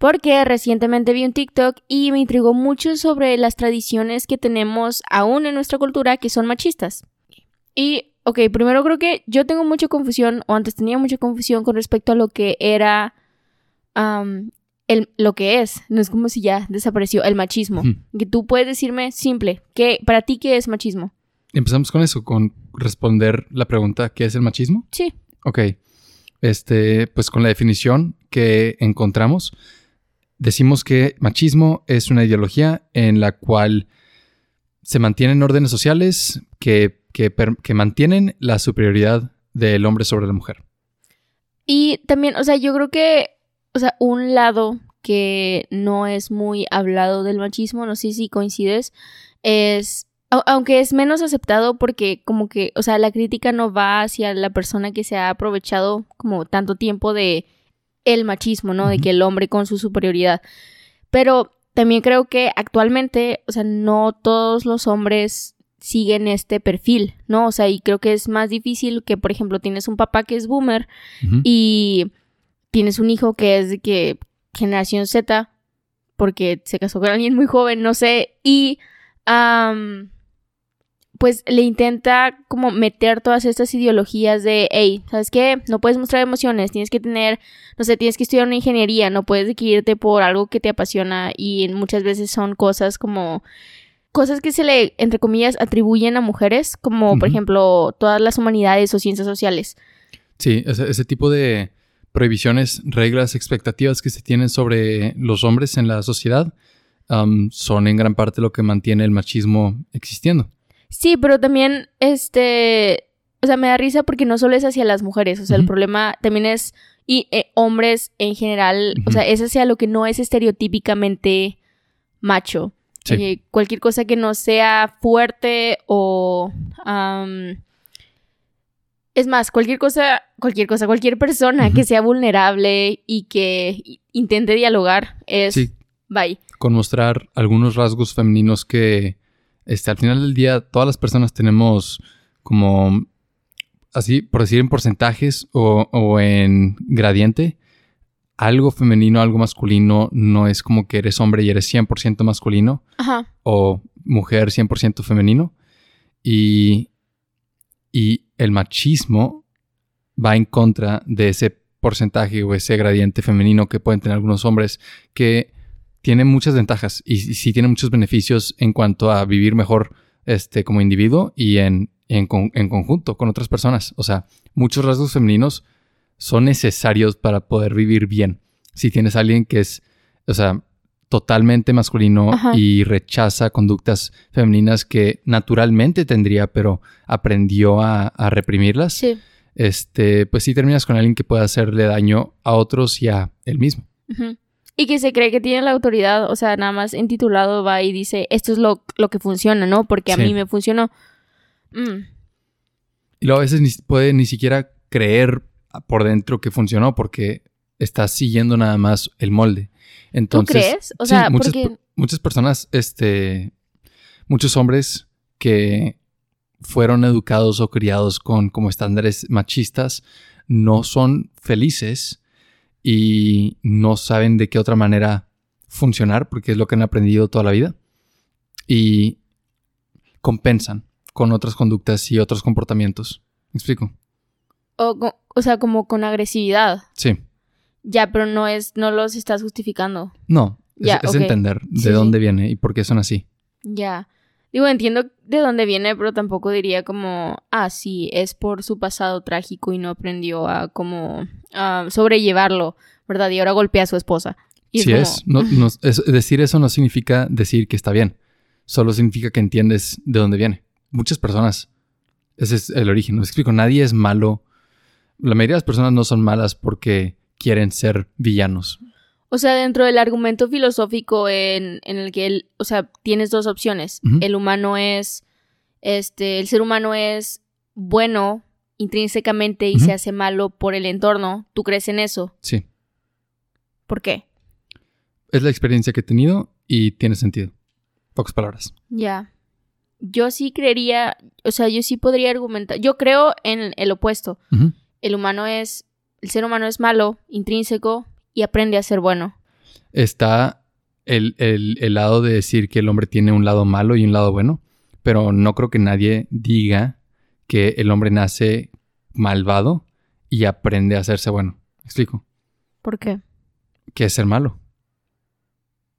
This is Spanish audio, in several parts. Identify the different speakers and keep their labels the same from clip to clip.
Speaker 1: Porque recientemente vi un TikTok y me intrigó mucho sobre las tradiciones que tenemos aún en nuestra cultura que son machistas. Y, ok, primero creo que yo tengo mucha confusión, o antes tenía mucha confusión con respecto a lo que era el, lo que es. No es como si ya desapareció el machismo. Que tú puedes decirme simple, que para ti qué es machismo.
Speaker 2: Empezamos con eso, con responder la pregunta ¿qué es el machismo?
Speaker 1: Sí.
Speaker 2: Ok. Este, pues con la definición que encontramos, decimos que machismo es una ideología en la cual se mantienen órdenes sociales que, que, que mantienen la superioridad del hombre sobre la mujer.
Speaker 1: Y también, o sea, yo creo que, o sea, un lado que no es muy hablado del machismo, no sé si coincides, es aunque es menos aceptado porque como que, o sea, la crítica no va hacia la persona que se ha aprovechado como tanto tiempo de el machismo, ¿no? De que el hombre con su superioridad. Pero también creo que actualmente, o sea, no todos los hombres siguen este perfil, ¿no? O sea, y creo que es más difícil que, por ejemplo, tienes un papá que es boomer y tienes un hijo que es de que generación Z, porque se casó con alguien muy joven, no sé, y pues le intenta como meter todas estas ideologías de, hey, ¿sabes qué? No puedes mostrar emociones, tienes que tener, no sé, tienes que estudiar una ingeniería, no puedes irte por algo que te apasiona y muchas veces son cosas como cosas que se le, entre comillas, atribuyen a mujeres, como por ejemplo todas las humanidades o ciencias sociales.
Speaker 2: Sí, ese, tipo de prohibiciones, reglas, expectativas que se tienen sobre los hombres en la sociedad son en gran parte lo que mantiene el machismo existiendo.
Speaker 1: Sí, pero también, este, o sea, me da risa porque no solo es hacia las mujeres, o sea, el problema también es, y eh, hombres en general, o sea, es hacia lo que no es estereotípicamente macho. Eh, cualquier cosa que no sea fuerte o... es más, cualquier cosa, cualquier cosa, cualquier persona que sea vulnerable y que intente dialogar es... Sí. Bye.
Speaker 2: Con mostrar algunos rasgos femeninos que este, al final del día todas las personas tenemos como, así, por decir en porcentajes o, en gradiente, algo femenino, algo masculino, no es como que eres hombre y eres 100% masculino o mujer 100% femenino. Y, y el machismo va en contra de ese porcentaje o ese gradiente femenino que pueden tener algunos hombres que tiene muchas ventajas y, sí tiene muchos beneficios en cuanto a vivir mejor este, como individuo y en, en, conjunto con otras personas. O sea, muchos rasgos femeninos son necesarios para poder vivir bien. Si tienes a alguien que es, o sea, totalmente masculino y rechaza conductas femeninas que naturalmente tendría, pero aprendió a, reprimirlas, este, pues sí terminas con alguien que puede hacerle daño a otros y a él mismo.
Speaker 1: Y que se cree que tiene la autoridad, o sea, nada más intitulado va y dice, esto es lo, lo que funciona, ¿no? Porque a mí me funcionó. Mm.
Speaker 2: Y luego a veces ni, puede ni siquiera creer por dentro que funcionó porque está siguiendo nada más el molde. Entonces,
Speaker 1: ¿Tú crees? O sea,
Speaker 2: muchas, muchas personas, este, muchos hombres que fueron educados o criados con como estándares machistas no son felices y no saben de qué otra manera funcionar porque es lo que han aprendido toda la vida y compensan con otras conductas y otros comportamientos. ¿Me explico?
Speaker 1: O, o sea, como con agresividad.
Speaker 2: Sí.
Speaker 1: Ya, pero no es, no los estás justificando.
Speaker 2: No, es, entender de dónde viene y por qué son así.
Speaker 1: Ya. Digo, entiendo de dónde viene, pero tampoco diría como, ah, sí, es por su pasado trágico y no aprendió a como sobrellevarlo, ¿verdad? Y ahora golpea a su esposa. Y
Speaker 2: sí es, no, decir eso no significa decir que está bien, solo significa que entiendes de dónde viene. Muchas personas, ese es el origen, no explico, nadie es malo. La mayoría de las personas no son malas porque quieren ser villanos.
Speaker 1: O sea, dentro del argumento filosófico en, en el que él, o sea, tienes dos opciones. El humano es, este, el ser humano es bueno intrínsecamente y se hace malo por el entorno. ¿Tú crees en eso?
Speaker 2: Sí.
Speaker 1: ¿Por qué?
Speaker 2: Es la experiencia que he tenido y tiene sentido. Pocas palabras.
Speaker 1: Ya. Yo sí creería, o sea, yo sí podría argumentar. Yo creo en el opuesto. El humano es, el ser humano es malo, intrínseco y aprende a ser bueno.
Speaker 2: Está el, el- el lado de decir que el hombre tiene un lado malo y un lado bueno, pero no creo que nadie diga que el hombre nace malvado y aprende a hacerse bueno. ¿Me explico?
Speaker 1: ¿Por qué?
Speaker 2: Que es ser malo.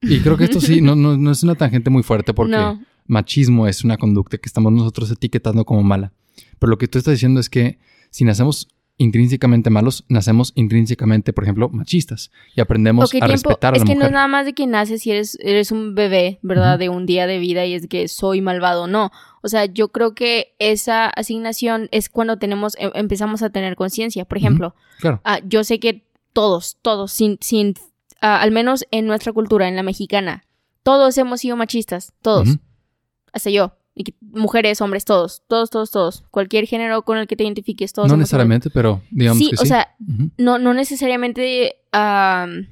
Speaker 2: Y creo que esto sí, no, no, no es una tangente muy fuerte porque
Speaker 1: No.
Speaker 2: machismo es una conducta que estamos nosotros etiquetando como mala. Pero lo que tú estás diciendo es que si nacemos intrínsecamente malos, nacemos intrínsecamente, por ejemplo, machistas y aprendemos
Speaker 1: Ok,
Speaker 2: a
Speaker 1: tiempo.
Speaker 2: respetar a
Speaker 1: es
Speaker 2: la
Speaker 1: que no
Speaker 2: mujer.
Speaker 1: es nada más de que naces y eres, eres un bebé, ¿verdad? De un día de vida y es que soy malvado. No. O sea, yo creo que esa asignación es cuando tenemos, em- empezamos a tener conciencia. Por ejemplo,
Speaker 2: Claro.
Speaker 1: ah, yo sé que todos, todos, sin, sin, ah, al menos en nuestra cultura, en la mexicana, todos hemos sido machistas. Todos.
Speaker 2: Ujú.
Speaker 1: Hasta yo. Y mujeres, hombres, todos. Todos, todos, todos. Cualquier género con el que te identifiques, todos.
Speaker 2: No necesariamente, pero digamos
Speaker 1: Sí,
Speaker 2: que
Speaker 1: o
Speaker 2: sí.
Speaker 1: sea,
Speaker 2: Ujú.
Speaker 1: no, no necesariamente am,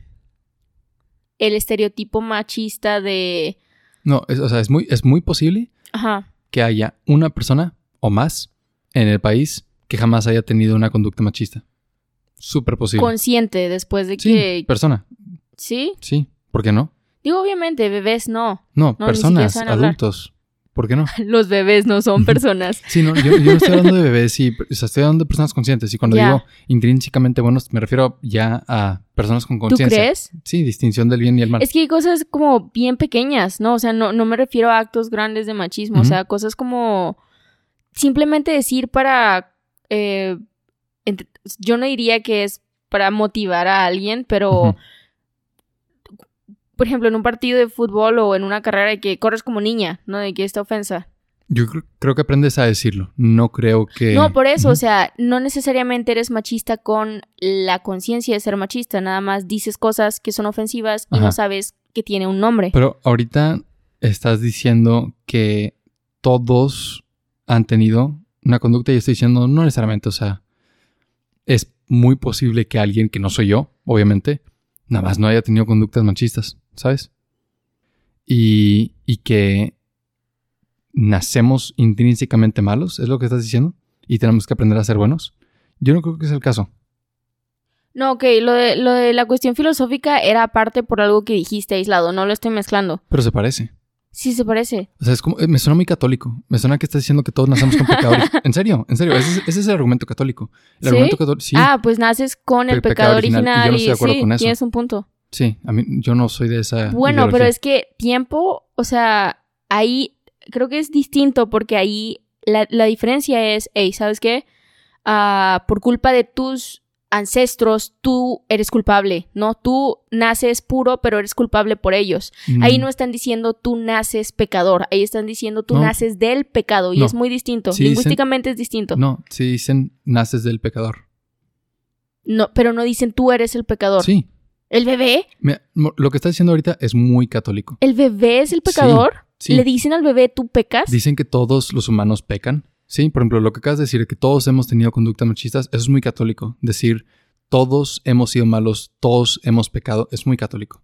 Speaker 1: el estereotipo machista de.
Speaker 2: No, es, o sea, es muy, es muy posible
Speaker 1: Ajá.
Speaker 2: que haya una persona o más en el país que jamás haya tenido una conducta machista. Súper posible.
Speaker 1: Consciente después de
Speaker 2: sí,
Speaker 1: que.
Speaker 2: persona.
Speaker 1: Sí.
Speaker 2: Sí. ¿Por qué no?
Speaker 1: Digo, obviamente, bebés no.
Speaker 2: No, personas, adultos. ¿Por qué no?
Speaker 1: Los bebés no son personas.
Speaker 2: Sí, no, yo, yo no estoy hablando de bebés, sí, o sea, estoy hablando de personas conscientes. Y cuando digo intrínsecamente buenos, me refiero ya a personas con
Speaker 1: ¿Tú
Speaker 2: conciencia.
Speaker 1: crees?
Speaker 2: Sí, distinción del bien y el mal.
Speaker 1: Es que hay cosas como bien pequeñas, ¿no? O sea, no, no me refiero a actos grandes de machismo. O sea, cosas como simplemente decir para. eh, yo no diría que es para motivar a alguien, pero. Por ejemplo, en un partido de fútbol o en una carrera de que corres como niña, ¿no? De que esta ofensa.
Speaker 2: Yo cre- creo que aprendes a decirlo. No creo que.
Speaker 1: No, por eso, o sea, no necesariamente eres machista con la conciencia de ser machista, nada más dices cosas que son ofensivas y
Speaker 2: Ajá.
Speaker 1: no sabes que tiene un nombre.
Speaker 2: Pero ahorita estás diciendo que todos han tenido una conducta y estoy diciendo no necesariamente, o sea, es muy posible que alguien que no soy yo, obviamente, nada más no haya tenido conductas machistas, ¿sabes? Y, y que nacemos intrínsecamente malos, ¿es lo que estás diciendo? Y tenemos que aprender a ser buenos. Yo no creo que sea el caso.
Speaker 1: No, ok, lo de, lo de la cuestión filosófica era aparte por algo que dijiste aislado, no lo estoy mezclando.
Speaker 2: Pero se parece.
Speaker 1: Sí, se parece.
Speaker 2: O sea, es como, eh, me suena muy católico. Me suena que estás diciendo que todos nacemos con pecado. en serio, en serio. Ese es, ese es el argumento católico. El
Speaker 1: ¿Sí?
Speaker 2: argumento católico. Sí,
Speaker 1: Ah, pues naces con el
Speaker 2: Pe-
Speaker 1: pecado
Speaker 2: pecado original, y yo no
Speaker 1: y,
Speaker 2: estoy de acuerdo
Speaker 1: sí,
Speaker 2: con eso.
Speaker 1: tienes un punto.
Speaker 2: Sí. A mí, yo no soy de esa.
Speaker 1: Bueno, pero es que tiempo, o sea, ahí creo que es distinto porque ahí la, la diferencia es, hey, ¿sabes qué? Ah, por culpa de tus ancestros, tú eres culpable, ¿no? Tú naces puro, pero eres culpable por ellos.
Speaker 2: Mm,
Speaker 1: Ahí no están diciendo tú naces pecador, ahí están diciendo tú
Speaker 2: No.
Speaker 1: naces del pecado y
Speaker 2: No.
Speaker 1: es muy distinto.
Speaker 2: Sí dicen-
Speaker 1: Lingüísticamente es distinto.
Speaker 2: No, sí dicen naces del pecador.
Speaker 1: No, pero no dicen tú eres el pecador.
Speaker 2: Sí.
Speaker 1: ¿El bebé?
Speaker 2: Mira, lo que estás diciendo ahorita es muy católico.
Speaker 1: ¿El bebé es el pecador?
Speaker 2: Sí.
Speaker 1: ¿Le dicen al bebé tú pecas?
Speaker 2: Dicen que todos los humanos pecan. Sí, por ejemplo, lo que acabas de decir, que todos hemos tenido conductas machistas, eso es muy católico. Decir todos hemos sido malos, todos hemos pecado, es muy católico.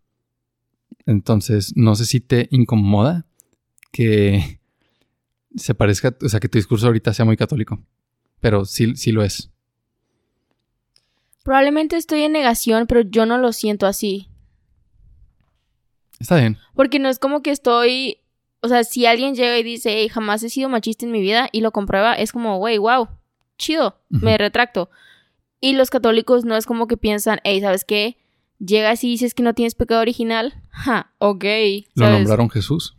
Speaker 2: Entonces, no sé si te incomoda que se parezca, o sea, que tu discurso ahorita sea muy católico, pero sí, sí lo es.
Speaker 1: Probablemente estoy en negación, pero yo no lo siento así.
Speaker 2: Está bien.
Speaker 1: Porque no es como que estoy. O sea, si alguien llega y dice, hey, jamás he sido machista en mi vida y lo comprueba, es como, wey, wow, chido, me retracto. Y los católicos no es como que piensan, hey, ¿sabes qué? Llegas y dices que no tienes pecado original. Ja, ok.
Speaker 2: Lo nombraron Jesús.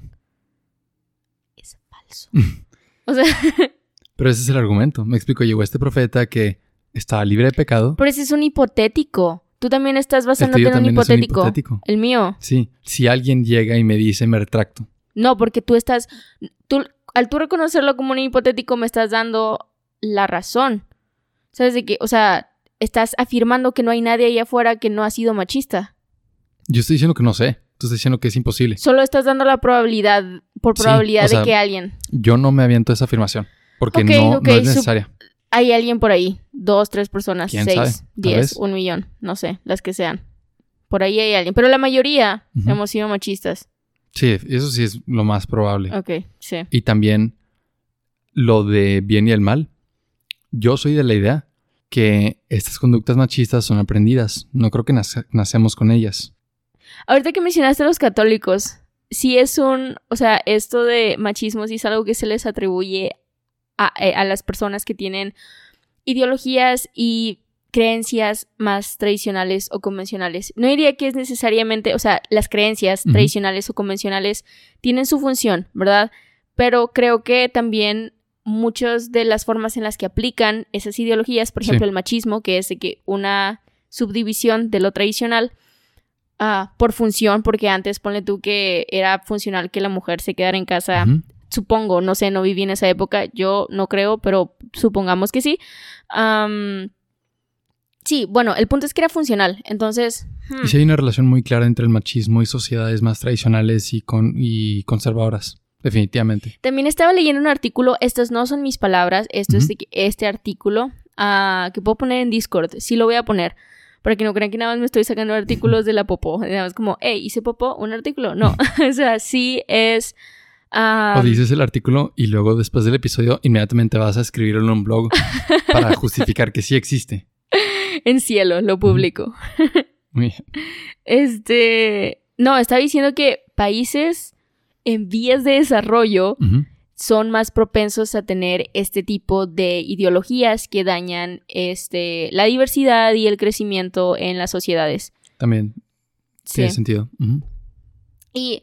Speaker 1: Es falso. o sea,
Speaker 2: Pero ese es el argumento. Me explico, llegó este profeta que estaba libre de pecado.
Speaker 1: pero ese es un hipotético. Tú también estás basándote en un
Speaker 2: es un
Speaker 1: hipotético.
Speaker 2: hipotético.
Speaker 1: El mío.
Speaker 2: Sí, si alguien llega y me dice me retracto.
Speaker 1: No, porque tú estás. Tú, al tú reconocerlo como un hipotético, me estás dando la razón. ¿Sabes de qué? O sea, estás afirmando que no hay nadie allá afuera que no ha sido machista.
Speaker 2: Yo estoy diciendo que no sé. Tú estás diciendo que es imposible.
Speaker 1: Solo estás dando la probabilidad, por
Speaker 2: Sí,
Speaker 1: probabilidad
Speaker 2: o sea,
Speaker 1: de que alguien.
Speaker 2: Yo no me aviento esa afirmación. Porque
Speaker 1: Ok,
Speaker 2: no,
Speaker 1: ok,
Speaker 2: no es necesaria.
Speaker 1: Hay alguien por ahí. Dos, tres personas,
Speaker 2: ¿Quién
Speaker 1: seis,
Speaker 2: sabe?
Speaker 1: Diez, un millón. No sé, las que sean. Por ahí hay alguien. Pero la mayoría hemos sido machistas.
Speaker 2: Sí, eso sí es lo más probable.
Speaker 1: Ok, sí.
Speaker 2: Y también lo de bien y el mal. Yo soy de la idea que estas conductas machistas son aprendidas. No creo que nace- nacemos con ellas.
Speaker 1: Ahorita que mencionaste a los católicos, sí es un, o sea, esto de machismo sí es algo que se les atribuye a, eh, a las personas que tienen ideologías y creencias más tradicionales o convencionales. No diría que es necesariamente, o sea, las creencias tradicionales o convencionales tienen su función, ¿verdad? Pero creo que también muchas de las formas en las que aplican esas ideologías, por
Speaker 2: Sí.
Speaker 1: ejemplo, el machismo, que es de que una subdivisión de lo tradicional, ah, por función, porque antes ponle tú que era funcional que la mujer se quedara en casa. Supongo, no sé, no viví en esa época, yo no creo, pero supongamos que sí. Sí, bueno, el punto es que era funcional, entonces... hmm,
Speaker 2: Y sí hay una relación muy clara entre el machismo y sociedades más tradicionales y, con, y conservadoras. Definitivamente.
Speaker 1: También estaba leyendo un artículo, estas no son mis palabras, esto es de este artículo ah, que puedo poner en Discord, sí lo voy a poner. Para que no crean que nada más me estoy sacando artículos de la popó. Nada más como, hey, hice popó, un artículo. No, o sea, sí es... ah,
Speaker 2: o dices el artículo y luego después del episodio inmediatamente vas a escribirlo en un blog para justificar que sí existe.
Speaker 1: en cielo, lo publico.
Speaker 2: Muy bien.
Speaker 1: Este, no, estaba diciendo que países en vías de desarrollo son más propensos a tener este tipo de ideologías que dañan este, la diversidad y el crecimiento en las sociedades.
Speaker 2: También
Speaker 1: Sí.
Speaker 2: tiene sentido.
Speaker 1: Y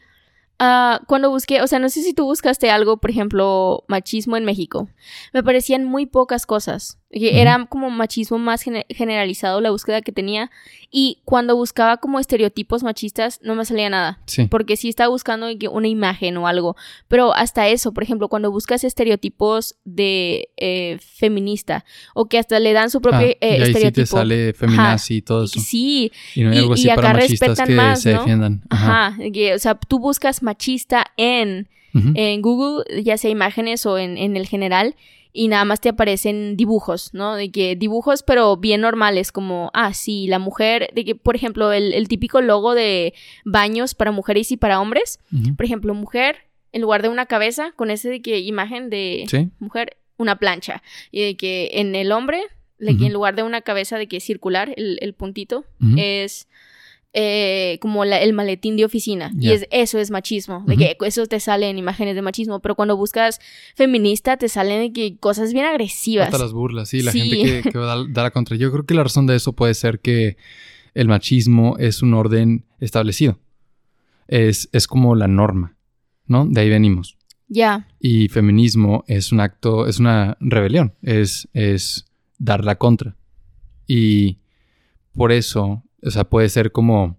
Speaker 1: ah, cuando busqué, o sea, no sé si tú buscaste algo, por ejemplo, machismo en México, me parecían muy pocas cosas. Que. Era como machismo más gene- generalizado la búsqueda que tenía. Y cuando buscaba como estereotipos machistas, no me salía nada.
Speaker 2: Sí.
Speaker 1: porque sí estaba buscando una imagen o algo. Pero hasta eso, por ejemplo, cuando buscas estereotipos de eh, feminista o que hasta le dan su propio
Speaker 2: Ah,
Speaker 1: eh,
Speaker 2: y ahí sí
Speaker 1: estereotipo.
Speaker 2: te sale feminazi y todo eso.
Speaker 1: Sí,
Speaker 2: Y no hay
Speaker 1: y-
Speaker 2: algo así
Speaker 1: y
Speaker 2: para
Speaker 1: acá
Speaker 2: machistas
Speaker 1: respetan
Speaker 2: que
Speaker 1: más,
Speaker 2: se
Speaker 1: ¿no?
Speaker 2: defiendan. Ajá.
Speaker 1: o sea, tú buscas machista en, en Google, ya sea imágenes o en, en el general, y nada más te aparecen dibujos, ¿no? De que dibujos, pero bien normales, como, ah, sí, la mujer, de que, por ejemplo, el, el típico logo de baños para mujeres y para hombres, por ejemplo, mujer, en lugar de una cabeza, con ese de que imagen de
Speaker 2: Sí.
Speaker 1: mujer, una plancha. Y de que en el hombre, de que en lugar de una cabeza de que circular, el, el puntito, es eh, como la- el maletín de oficina. Y
Speaker 2: Ya.
Speaker 1: es, eso es machismo. De
Speaker 2: Ujú.
Speaker 1: que eso te sale en imágenes de machismo. Pero cuando buscas feminista, te salen de que cosas bien agresivas.
Speaker 2: Hasta las burlas, sí, la
Speaker 1: Sí.
Speaker 2: gente que, que va a dar- la contra. Yo creo que la razón de eso puede ser que el machismo es un orden establecido. Es, es como la norma, ¿no? De ahí venimos.
Speaker 1: Ya.
Speaker 2: Y feminismo es un acto, es una rebelión, es, es dar la contra. Y por eso, o sea, puede ser como...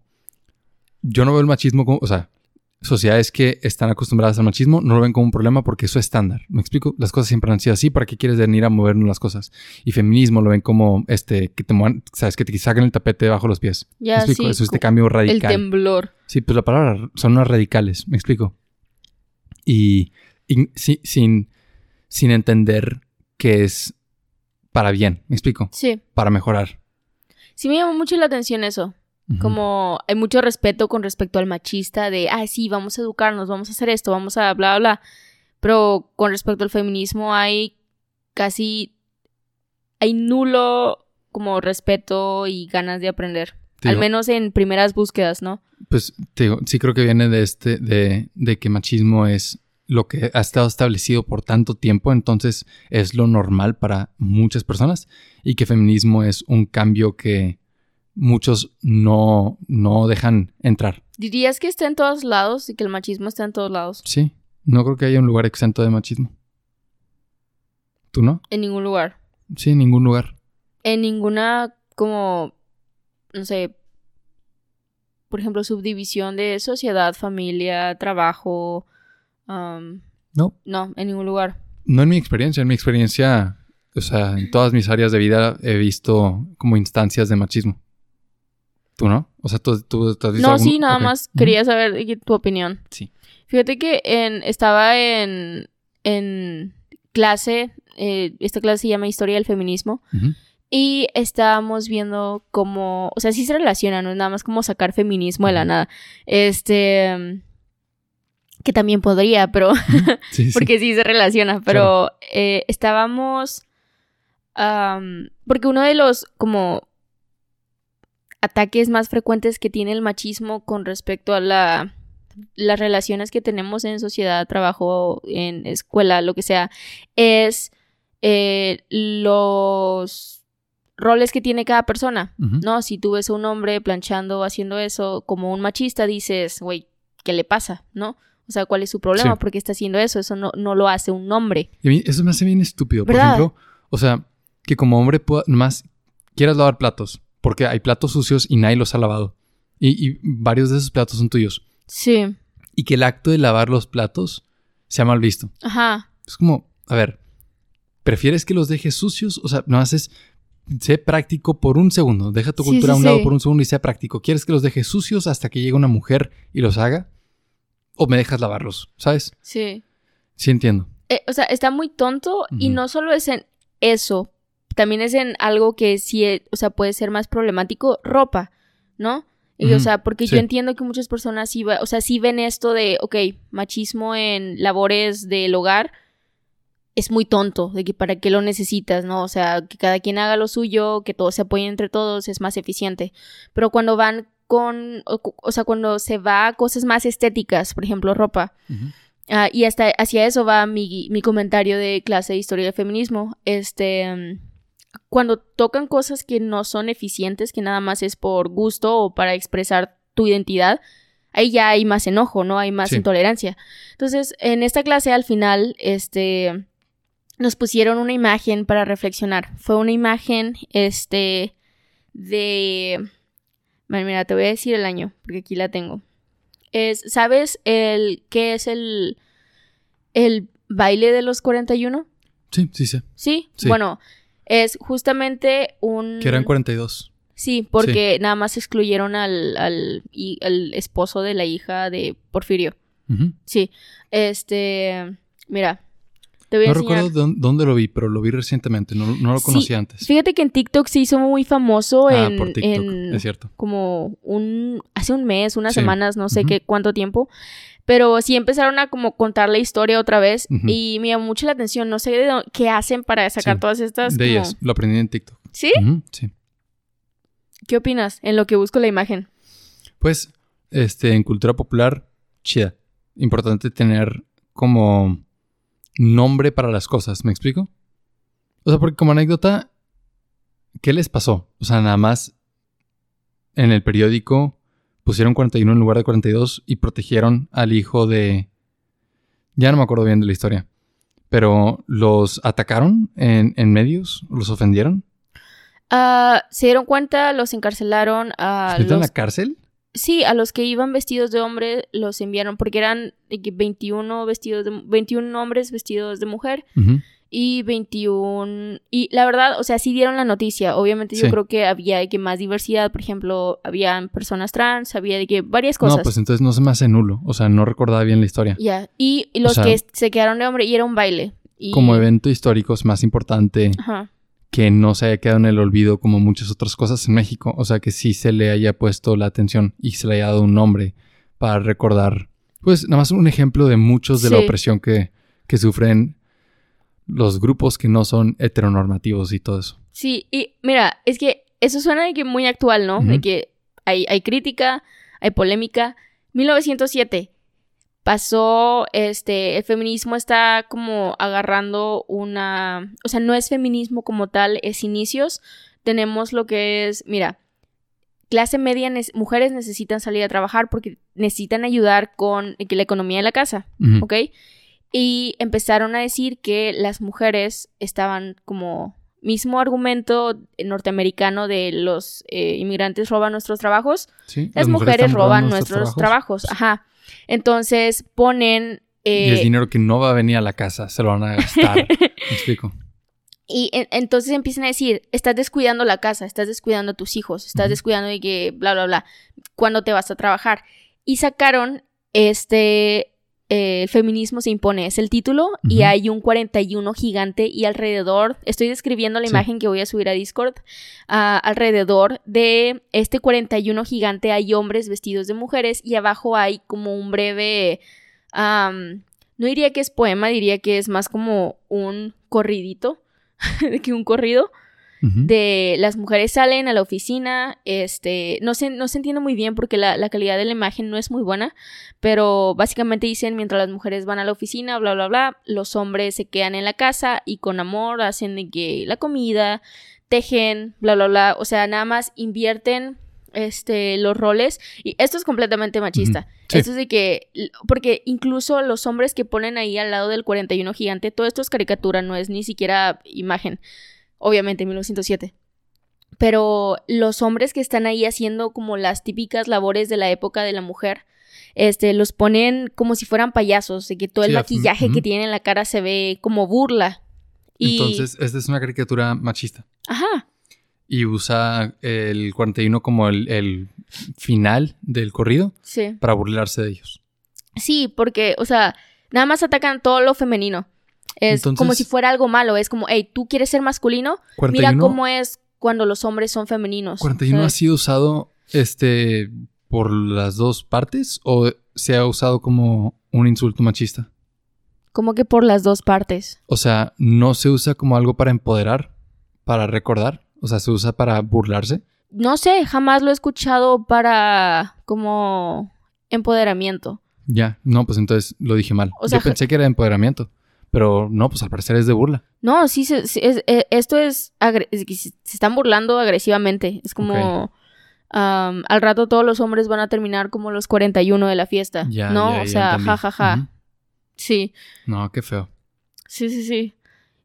Speaker 2: Yo no veo el machismo como, o sea, sociedades que están acostumbradas al machismo no lo ven como un problema porque eso es estándar. ¿Me explico? Las cosas siempre han sido así. ¿Para qué quieres venir a movernos las cosas? Y feminismo lo ven como, este, que te muevan, sabes, que te saquen el tapete debajo de los pies.
Speaker 1: Ya,
Speaker 2: ¿Me explico?
Speaker 1: sí,
Speaker 2: Eso es este cambio
Speaker 1: El
Speaker 2: radical.
Speaker 1: temblor.
Speaker 2: Sí, pues la palabra son unas radicales, me explico. Y, y si- sin, sin entender que es para bien, me explico,
Speaker 1: Sí.
Speaker 2: para mejorar.
Speaker 1: Sí me llamó mucho la atención eso. Como hay mucho respeto con respecto al machista de, ah, sí, vamos a educarnos, vamos a hacer esto, vamos a bla, bla, bla. Pero con respecto al feminismo hay casi, hay nulo como respeto y ganas de aprender. Al menos en primeras búsquedas, ¿no?
Speaker 2: Pues digo, sí creo que viene de este, de, de que machismo es lo que ha estado establecido por tanto tiempo, entonces es lo normal para muchas personas y que feminismo es un cambio que muchos no, no dejan entrar.
Speaker 1: ¿Dirías que está en todos lados y que el machismo está en todos lados?
Speaker 2: Sí, no creo que haya un lugar exento de machismo. ¿Tú no?
Speaker 1: En ningún lugar.
Speaker 2: Sí, en ningún lugar.
Speaker 1: En ninguna, como, no sé, por ejemplo, subdivisión de sociedad, familia, trabajo. Am,
Speaker 2: No.
Speaker 1: no, en ningún lugar.
Speaker 2: No en mi experiencia. En mi experiencia, o sea, en todas mis áreas de vida he visto como instancias de machismo. ¿Tú no? O sea, tú, tú, tú has visto
Speaker 1: No,
Speaker 2: algún-
Speaker 1: sí, nada más quería saber tu opinión.
Speaker 2: Sí.
Speaker 1: Fíjate que en, estaba en, en clase, eh, esta clase se llama Historia del Feminismo, y estábamos viendo cómo, o sea, sí se relaciona, no es nada más como sacar feminismo de la nada. Este, que también podría, pero
Speaker 2: Sí, sí.
Speaker 1: porque sí se relaciona, pero eh, estábamos, am, porque uno de los como ataques más frecuentes que tiene el machismo con respecto a la las relaciones que tenemos en sociedad, trabajo, en escuela, lo que sea, es eh, los roles que tiene cada persona. ¿no? Si tú ves a un hombre planchando haciendo eso como un machista, dices, güey, ¿qué le pasa? ¿No? O sea, ¿cuál es su problema?
Speaker 2: Sí.
Speaker 1: ¿Por qué está haciendo eso? Eso no, no lo hace un hombre.
Speaker 2: Y a mí eso me hace bien estúpido. Por ejemplo, o sea, que como hombre pueda, más quieras lavar platos, porque hay platos sucios y nadie los ha lavado. Y, y varios de esos platos son tuyos.
Speaker 1: Sí.
Speaker 2: Y que el acto de lavar los platos sea mal visto.
Speaker 1: Ajá.
Speaker 2: Es como, a ver, ¿prefieres que los dejes sucios? O sea, no haces, sé práctico por un segundo. Deja tu cultura
Speaker 1: sí,
Speaker 2: a un lado por un segundo y sea práctico. ¿Quieres que los dejes sucios hasta que llegue una mujer y los haga? ¿O me dejas lavarlos? ¿Sabes?
Speaker 1: Sí.
Speaker 2: Sí entiendo.
Speaker 1: Eh, o sea, está muy tonto y no solo es en eso, también es en algo que sí, eh, o sea, puede ser más problemático, ropa, ¿no? Y o
Speaker 2: Ujú,
Speaker 1: sea, porque
Speaker 2: sí.
Speaker 1: yo entiendo que muchas personas sí, va- o sea, sí ven esto de, ok, machismo en labores del hogar es muy tonto, de que para qué lo necesitas, ¿no? O sea, que cada quien haga lo suyo, que todos se apoyen entre todos, es más eficiente. Pero cuando van con, o, sea, cuando se va a cosas más estéticas, por ejemplo, ropa. Ah, y hasta hacia eso va mi, mi comentario de clase de historia del feminismo. Este, cuando tocan cosas que no son eficientes, que nada más es por gusto o para expresar tu identidad, ahí ya hay más enojo, ¿no? Hay más
Speaker 2: Sí.
Speaker 1: intolerancia. Entonces, en esta clase al final, este, nos pusieron una imagen para reflexionar. Fue una imagen, este, de... Bueno, Mira, te voy a decir el año, porque aquí la tengo. Es, ¿sabes el qué es el el baile de los 41?
Speaker 2: Sí, sí, sí.
Speaker 1: Sí,
Speaker 2: Sí.
Speaker 1: bueno, es justamente un
Speaker 2: Que eran 42.
Speaker 1: Sí, porque nada más excluyeron al, al, esposo de la hija de Porfirio. Sí. Este, mira, te voy a
Speaker 2: No
Speaker 1: enseñar.
Speaker 2: recuerdo dónde, dónde lo vi, pero lo vi recientemente. No, no lo
Speaker 1: Sí,
Speaker 2: conocía antes.
Speaker 1: Fíjate que en TikTok se hizo muy famoso
Speaker 2: ah,
Speaker 1: en,
Speaker 2: por TikTok.
Speaker 1: en
Speaker 2: Es cierto.
Speaker 1: como un hace un mes, unas
Speaker 2: Sí.
Speaker 1: semanas, no sé qué cuánto tiempo, pero sí empezaron a como contar la historia otra vez y me llamó mucho la atención, no sé de dó- qué hacen para sacar
Speaker 2: Sí.
Speaker 1: todas estas
Speaker 2: De
Speaker 1: como-
Speaker 2: ellas. Lo aprendí en TikTok.
Speaker 1: ¿Sí?
Speaker 2: Sí.
Speaker 1: ¿Qué opinas en lo que busco la imagen?
Speaker 2: Pues, este, en cultura popular, chida. Importante tener como nombre para las cosas, ¿me explico? O sea, porque como anécdota, ¿qué les pasó? O sea, nada más en el periódico pusieron 41 en lugar de 42 y protegieron al hijo de... Ya no me acuerdo bien de la historia. Pero los atacaron en, en medios, los ofendieron.
Speaker 1: Ah, se dieron cuenta, los encarcelaron a
Speaker 2: ¿Se metieron
Speaker 1: los
Speaker 2: a la cárcel?
Speaker 1: Sí, a los que iban vestidos de hombre los enviaron porque eran de que 21 vestidos de 21 hombres vestidos de mujer y 21 y la verdad, o sea, sí dieron la noticia. Obviamente yo creo que había de que más diversidad, por ejemplo, habían personas trans, había de que varias cosas.
Speaker 2: No, pues entonces no se me hace nulo. O sea, no recordaba bien la historia.
Speaker 1: Ya, y, y los
Speaker 2: sea-
Speaker 1: que se quedaron de hombre y era un baile. Y...
Speaker 2: Como evento histórico es más importante
Speaker 1: Ajá.
Speaker 2: Que no se haya quedado en el olvido como muchas otras cosas en México. O sea, que sí se le haya puesto la atención y se le haya dado un nombre para recordar. Pues nada más un ejemplo de muchos de la opresión que, que sufren los grupos que no son heteronormativos y todo eso.
Speaker 1: Sí, y mira, es que eso suena de que muy actual, ¿no? De que hay, hay crítica, hay polémica. 1907 pasó, este, el feminismo está como agarrando una, o sea, no es feminismo como tal, es inicios. Tenemos lo que es, mira, clase media, mujeres necesitan salir a trabajar porque necesitan ayudar con que la economía de la casa. ¿ok? Y empezaron a decir que las mujeres estaban como mismo argumento norteamericano de los eh, inmigrantes roban nuestros trabajos,
Speaker 2: Sí,
Speaker 1: las, mujeres, roban nuestros trabajos. Ajá. Entonces ponen...
Speaker 2: Y es
Speaker 1: eh,
Speaker 2: dinero que no va a venir a la casa, se lo van a gastar. ¿Me explico?
Speaker 1: Y en- entonces empiezan a decir, estás descuidando la casa, estás descuidando a tus hijos, estás descuidando de que bla, bla, bla, cuando te vas a trabajar. Y sacaron este, eh, el feminismo se impone, es el título, y hay un 41 gigante y alrededor, estoy describiendo la
Speaker 2: Sí.
Speaker 1: imagen que voy a subir a Discord, ah, alrededor de este 41 gigante hay hombres vestidos de mujeres y abajo hay como un breve, no diría que es poema, diría que es más como un corridito, de que un corrido De las mujeres salen a la oficina, este, no se, no se entiende muy bien porque la, la calidad de la imagen no es muy buena, pero básicamente dicen mientras las mujeres van a la oficina, bla, bla, bla, los hombres se quedan en la casa y con amor hacen de que la comida, tejen, bla, bla, bla, o sea, nada más invierten este, los roles y esto es completamente machista.
Speaker 2: Sí.
Speaker 1: Esto es de que, porque incluso los hombres que ponen ahí al lado del 41 gigante, todo esto es caricatura, no es ni siquiera imagen obviamente 1907. Pero los hombres que están ahí haciendo como las típicas labores de la época de la mujer, este, los ponen como si fueran payasos, de que todo el
Speaker 2: Sí,
Speaker 1: maquillaje que tienen en la cara se ve como burla. Y,
Speaker 2: Entonces, esta es una caricatura machista.
Speaker 1: ajá,
Speaker 2: Y usa el 41 como el, el final del corrido
Speaker 1: sí.
Speaker 2: para burlarse de ellos.
Speaker 1: Sí, porque, o sea, nada más atacan todo lo femenino. Es
Speaker 2: Entonces-
Speaker 1: como si fuera algo malo, es como, hey, tú quieres ser masculino,
Speaker 2: 41,
Speaker 1: mira cómo es cuando los hombres son femeninos.
Speaker 2: 41 ha
Speaker 1: ¿sabes?
Speaker 2: sido usado este por las dos partes o se ha usado como un insulto machista.
Speaker 1: Como que por las dos partes.
Speaker 2: O sea, no se usa como algo para empoderar, para recordar. O sea, se usa para burlarse.
Speaker 1: No sé, jamás lo he escuchado para como empoderamiento.
Speaker 2: Ya, no, pues entonces lo dije mal.
Speaker 1: O sea,
Speaker 2: Yo pensé que era de empoderamiento, pero no, pues al parecer es de burla.
Speaker 1: No, sí, se- se- es- eh, esto es, se están burlando agresivamente. Es como, al rato todos los hombres van a terminar como los 41 de la fiesta.
Speaker 2: Ya,
Speaker 1: ¿No?
Speaker 2: ya,
Speaker 1: o sea,
Speaker 2: entendí.
Speaker 1: ja, ja. Sí,
Speaker 2: No, qué feo.
Speaker 1: sí, sí, sí.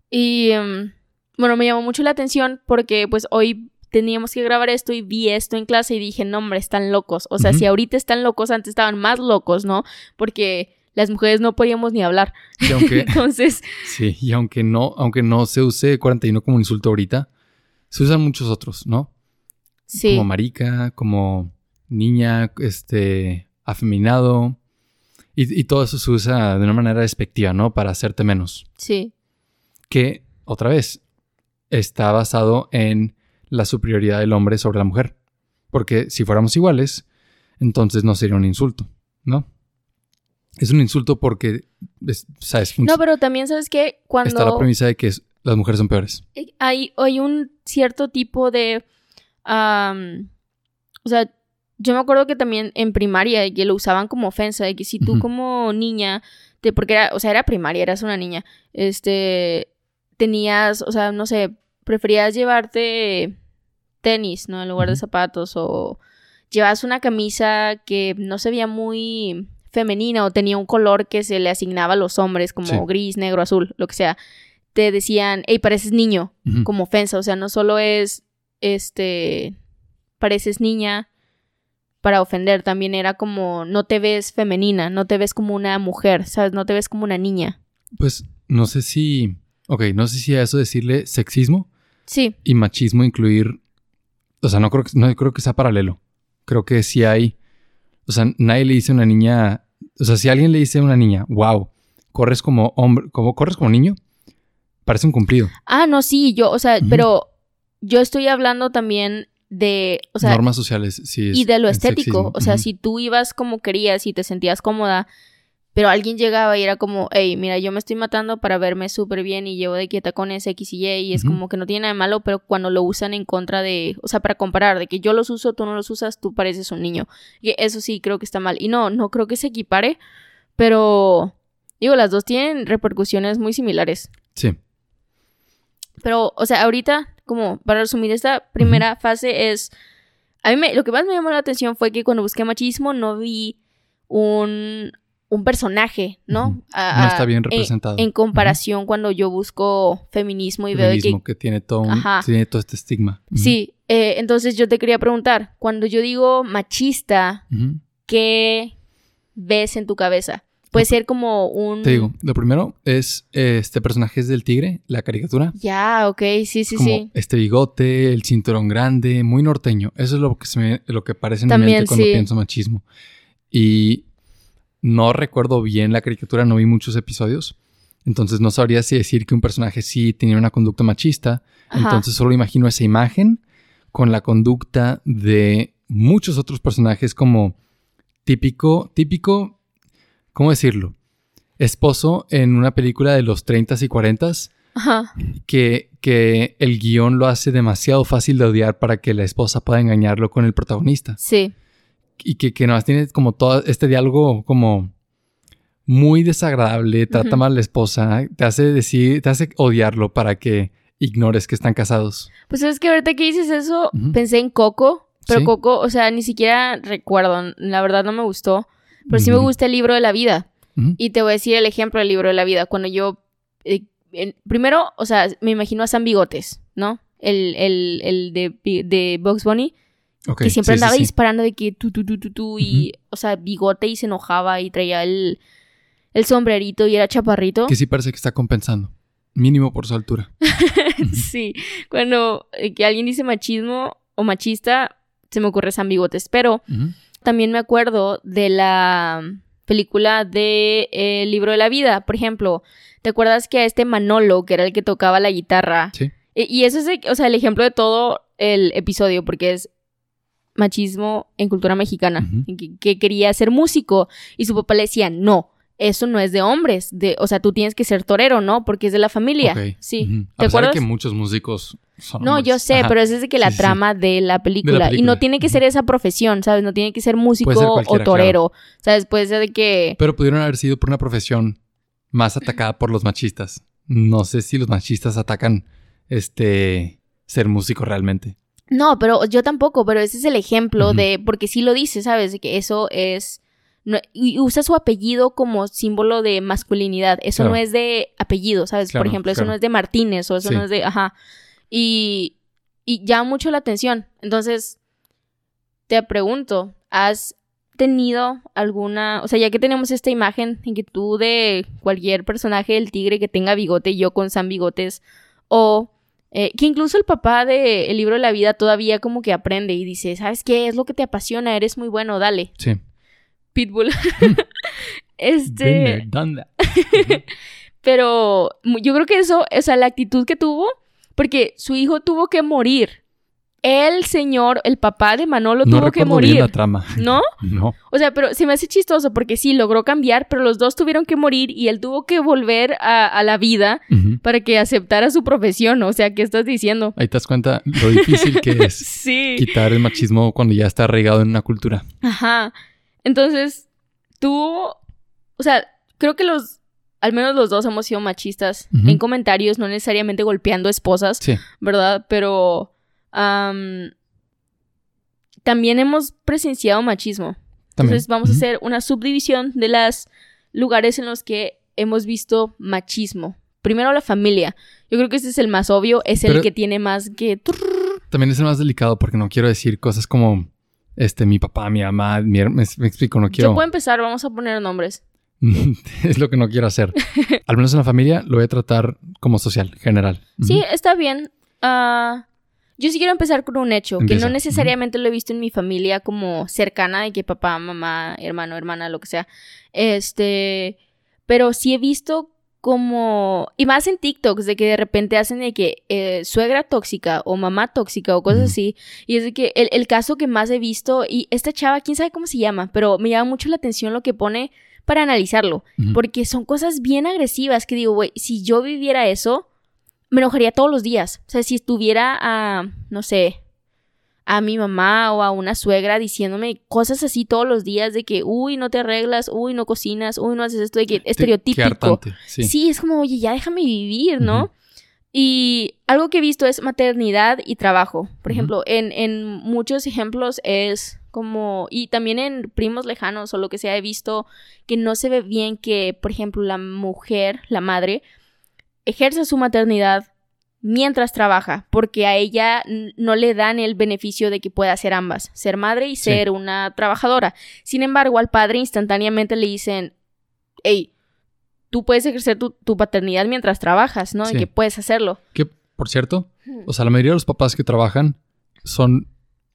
Speaker 1: Y em, bueno, me llamó mucho la atención porque pues hoy teníamos que grabar esto y vi esto en clase y dije, no, hombre, están locos. O sea, si ahorita están locos, antes estaban más locos, ¿no? Porque las mujeres no podíamos ni hablar.
Speaker 2: Y aunque,
Speaker 1: Entonces,
Speaker 2: sí, y aunque no, aunque no se use 41 como insulto ahorita, se usan muchos otros, ¿no?
Speaker 1: sí.
Speaker 2: Como marica, como niña, este, afeminado. Y, y todo eso se usa de una manera despectiva, ¿no? Para hacerte menos.
Speaker 1: Sí,
Speaker 2: Que, otra vez, está basado en la superioridad del hombre sobre la mujer. Porque si fuéramos iguales, entonces no sería un insulto, ¿no? Es un insulto porque, es- ¿sabes?
Speaker 1: No, pero también sabes que cuando
Speaker 2: Está la premisa de que es- las mujeres son peores.
Speaker 1: hay, hay un cierto tipo de... o sea, yo me acuerdo que también en primaria que lo usaban como ofensa, de que si tú como niña, te, porque era, o sea, era primaria, eras una niña, este, tenías, o sea, no sé, preferías llevarte tenis, ¿no? En lugar de zapatos o llevas una camisa que no se veía muy femenina o tenía un color que se le asignaba a los hombres como
Speaker 2: Sí.
Speaker 1: gris, negro, azul, lo que sea. Te decían, hey, pareces niño, como ofensa, o sea, no solo es, este, pareces niña para ofender, también era como, no te ves femenina, no te ves como una mujer, ¿sabes? No te ves como una niña.
Speaker 2: Pues no sé si. Ok, no sé si a eso decirle sexismo
Speaker 1: Sí,
Speaker 2: y machismo incluir. O sea, no creo que, no creo que sea paralelo. Creo que sí hay. O sea, nadie le dice a una niña. O sea, si alguien le dice a una niña, wow, corres como hombre, como corres como niño, parece un cumplido.
Speaker 1: Ah, no, sí, yo, o sea, pero yo estoy hablando también de, o sea,
Speaker 2: Normas sociales, sí. es-
Speaker 1: y de lo
Speaker 2: es
Speaker 1: estético.
Speaker 2: sexismo.
Speaker 1: O sea, si tú ibas como querías y te sentías cómoda, pero alguien llegaba y era como, hey, mira, yo me estoy matando para verme súper bien y llevo de que tacones X y Y y es como que no tiene nada de malo, pero cuando lo usan en contra de, o sea, para comparar, de que yo los uso, tú no los usas, tú pareces un niño. Y eso sí creo que está mal. Y no, no creo que se equipare, pero digo, las dos tienen repercusiones muy similares.
Speaker 2: Sí.
Speaker 1: Pero, o sea, ahorita, como para resumir esta primera fase es... A mí me, lo que más me llamó la atención fue que cuando busqué machismo no vi un, un personaje, ¿no? A-
Speaker 2: No está bien
Speaker 1: en-
Speaker 2: representado.
Speaker 1: En, comparación cuando yo busco feminismo y veo que...
Speaker 2: Que tiene todo, un- tiene todo este estigma.
Speaker 1: Sí, eh, entonces yo te quería preguntar, cuando yo digo machista. ¿qué ves en tu cabeza? Puede ser como un...
Speaker 2: Te digo, lo primero es, este personaje es del tigre, la caricatura.
Speaker 1: Ya, ok, sí, sí,
Speaker 2: como
Speaker 1: sí.
Speaker 2: este bigote, el cinturón grande, muy norteño. Eso es lo que, se me- lo que parece en mi mente cuando
Speaker 1: sí.
Speaker 2: pienso machismo. Y no recuerdo bien la caricatura, no vi muchos episodios. Entonces no sabría si decir que un personaje sí tenía una conducta machista.
Speaker 1: Ajá.
Speaker 2: Entonces solo imagino esa imagen con la conducta de muchos otros personajes como típico, típico, ¿cómo decirlo? Esposo en una película de los 30s y 40s
Speaker 1: Ajá.
Speaker 2: que, que el guion lo hace demasiado fácil de odiar para que la esposa pueda engañarlo con el protagonista.
Speaker 1: Sí.
Speaker 2: Y que, que nada más tiene como todo este diálogo como muy desagradable, trata
Speaker 1: Ujú.
Speaker 2: mal a la esposa, te hace decir, te hace odiarlo para que ignores que están casados.
Speaker 1: Pues es que ahorita que dices eso,
Speaker 2: Ujú.
Speaker 1: pensé en Coco, pero
Speaker 2: Sí.
Speaker 1: Coco, o sea, ni siquiera recuerdo, la verdad no me gustó, pero sí me gusta el libro de la vida. Y te voy a decir el ejemplo del libro de la vida. Cuando yo, eh, primero, o sea, me imagino a Sam Bigotes, ¿no? El, el, el de, de Bugs Bunny, Que siempre
Speaker 2: sí,
Speaker 1: andaba
Speaker 2: sí.
Speaker 1: disparando de que tú, tú, tú, tú, tú, y, o sea, bigote y se enojaba y traía el, el sombrerito y era chaparrito.
Speaker 2: Que sí parece que está compensando. Mínimo por su altura.
Speaker 1: sí, cuando eh, que alguien dice machismo o machista, se me ocurre Sam Bigotes. Pero también me acuerdo de la película de eh, El libro de la vida. Por ejemplo, ¿te acuerdas que a este Manolo, que era el que tocaba la guitarra?
Speaker 2: Sí.
Speaker 1: E- Y eso es, o sea, el ejemplo de todo el episodio, porque es machismo en cultura mexicana, que, que quería ser músico y su papá le decía, no, eso no es de hombres, de, o sea, tú tienes que ser torero, ¿no? Porque es de la familia. Sí.
Speaker 2: Ujú.
Speaker 1: ¿Te
Speaker 2: A pesar de
Speaker 1: acuerdas?
Speaker 2: que muchos músicos son
Speaker 1: No,
Speaker 2: hombres.
Speaker 1: yo sé,
Speaker 2: Ajá.
Speaker 1: pero es desde que la
Speaker 2: Sí, sí, sí.
Speaker 1: trama de la película. Y no tiene que ser esa profesión, ¿sabes? No tiene que ser músico
Speaker 2: ser
Speaker 1: o torero. ¿Sabes? Puede ser de que.
Speaker 2: Pero pudieron haber sido por una profesión más atacada por los machistas. No sé si los machistas atacan este ser músico realmente.
Speaker 1: No, pero yo tampoco, pero ese es el ejemplo de. Porque sí lo dice, ¿sabes? De que eso es. no- y usa su apellido como símbolo de masculinidad. Eso
Speaker 2: Claro.
Speaker 1: no es de apellido, ¿sabes? Por ejemplo, eso
Speaker 2: claro.
Speaker 1: no es de Martínez o eso
Speaker 2: Sí.
Speaker 1: no es de. Ajá. Y. Y llama mucho la atención. Entonces, te pregunto, ¿has tenido alguna, o sea, ya que tenemos esta imagen en que tú de cualquier personaje del tigre que tenga bigote, yo con San Bigotes, o eh, que incluso el papá de El libro de la vida todavía como que aprende y dice, ¿sabes qué? Es lo que te apasiona, eres muy bueno, dale.
Speaker 2: Sí.
Speaker 1: Pitbull. Este,
Speaker 2: there, done that. Ujú.
Speaker 1: pero yo creo que eso, o sea, la actitud que tuvo, porque su hijo tuvo que morir. El señor, el papá de Manolo
Speaker 2: no
Speaker 1: tuvo que
Speaker 2: recuerdo bien
Speaker 1: morir.
Speaker 2: la trama.
Speaker 1: ¿No?
Speaker 2: No.
Speaker 1: O sea, pero se me hace chistoso porque sí, logró cambiar, pero los dos tuvieron que morir y él tuvo que volver a, a la vida para que aceptara su profesión. O sea, ¿qué estás diciendo?
Speaker 2: Ahí te das cuenta lo difícil que es
Speaker 1: Sí.
Speaker 2: quitar el machismo cuando ya está arraigado en una cultura.
Speaker 1: Ajá. Entonces, tú, o sea, creo que los, al menos los dos hemos sido machistas en comentarios, no necesariamente golpeando esposas,
Speaker 2: Sí.
Speaker 1: ¿verdad? Pero am, también hemos presenciado machismo.
Speaker 2: También.
Speaker 1: Entonces vamos a hacer una subdivisión de los lugares en los que hemos visto machismo. Primero la familia. Yo creo que ese es el más obvio, es el que tiene más que...
Speaker 2: También es el más delicado porque no quiero decir cosas como este mi papá, mi mamá, mi me, me explico, no quiero.
Speaker 1: Yo puedo empezar, vamos a poner nombres.
Speaker 2: es lo que no quiero hacer. Al menos en la familia lo voy a tratar como social, general.
Speaker 1: Sí, está bien. Ah, yo sí quiero empezar con un hecho, que no necesariamente lo he visto en mi familia como cercana, de que papá, mamá, hermano, hermana, lo que sea. Este, pero sí he visto como, y más en TikToks, de que de repente hacen de que eh, suegra tóxica o mamá tóxica o cosas así. Y es de que el, el caso que más he visto, y esta chava, quién sabe cómo se llama, pero me llama mucho la atención lo que pone para analizarlo.
Speaker 2: Ujú.
Speaker 1: Porque son cosas bien agresivas que digo, güey, si yo viviera eso, me enojaría todos los días. O sea, si estuviera a, no sé, a mi mamá o a una suegra diciéndome cosas así todos los días de que, uy, no te arreglas, uy, no cocinas, uy, no haces esto, de que
Speaker 2: qué
Speaker 1: estereotípico.
Speaker 2: hartante, Sí.
Speaker 1: Sí. es como, oye, ya déjame vivir, ¿no? Y algo que he visto es maternidad y trabajo. Por ejemplo, en, en muchos ejemplos es como, y también en primos lejanos o lo que sea, he visto que no se ve bien que, por ejemplo, la mujer, la madre, ejerza su maternidad mientras trabaja, porque a ella no le dan el beneficio de que pueda hacer ambas, ser madre y
Speaker 2: Sí.
Speaker 1: ser una trabajadora. Sin embargo, al padre instantáneamente le dicen, hey, tú puedes ejercer tu, tu paternidad mientras trabajas, ¿no?
Speaker 2: Sí.
Speaker 1: Y que puedes hacerlo.
Speaker 2: Que, por cierto, o sea, la mayoría de los papás que trabajan son...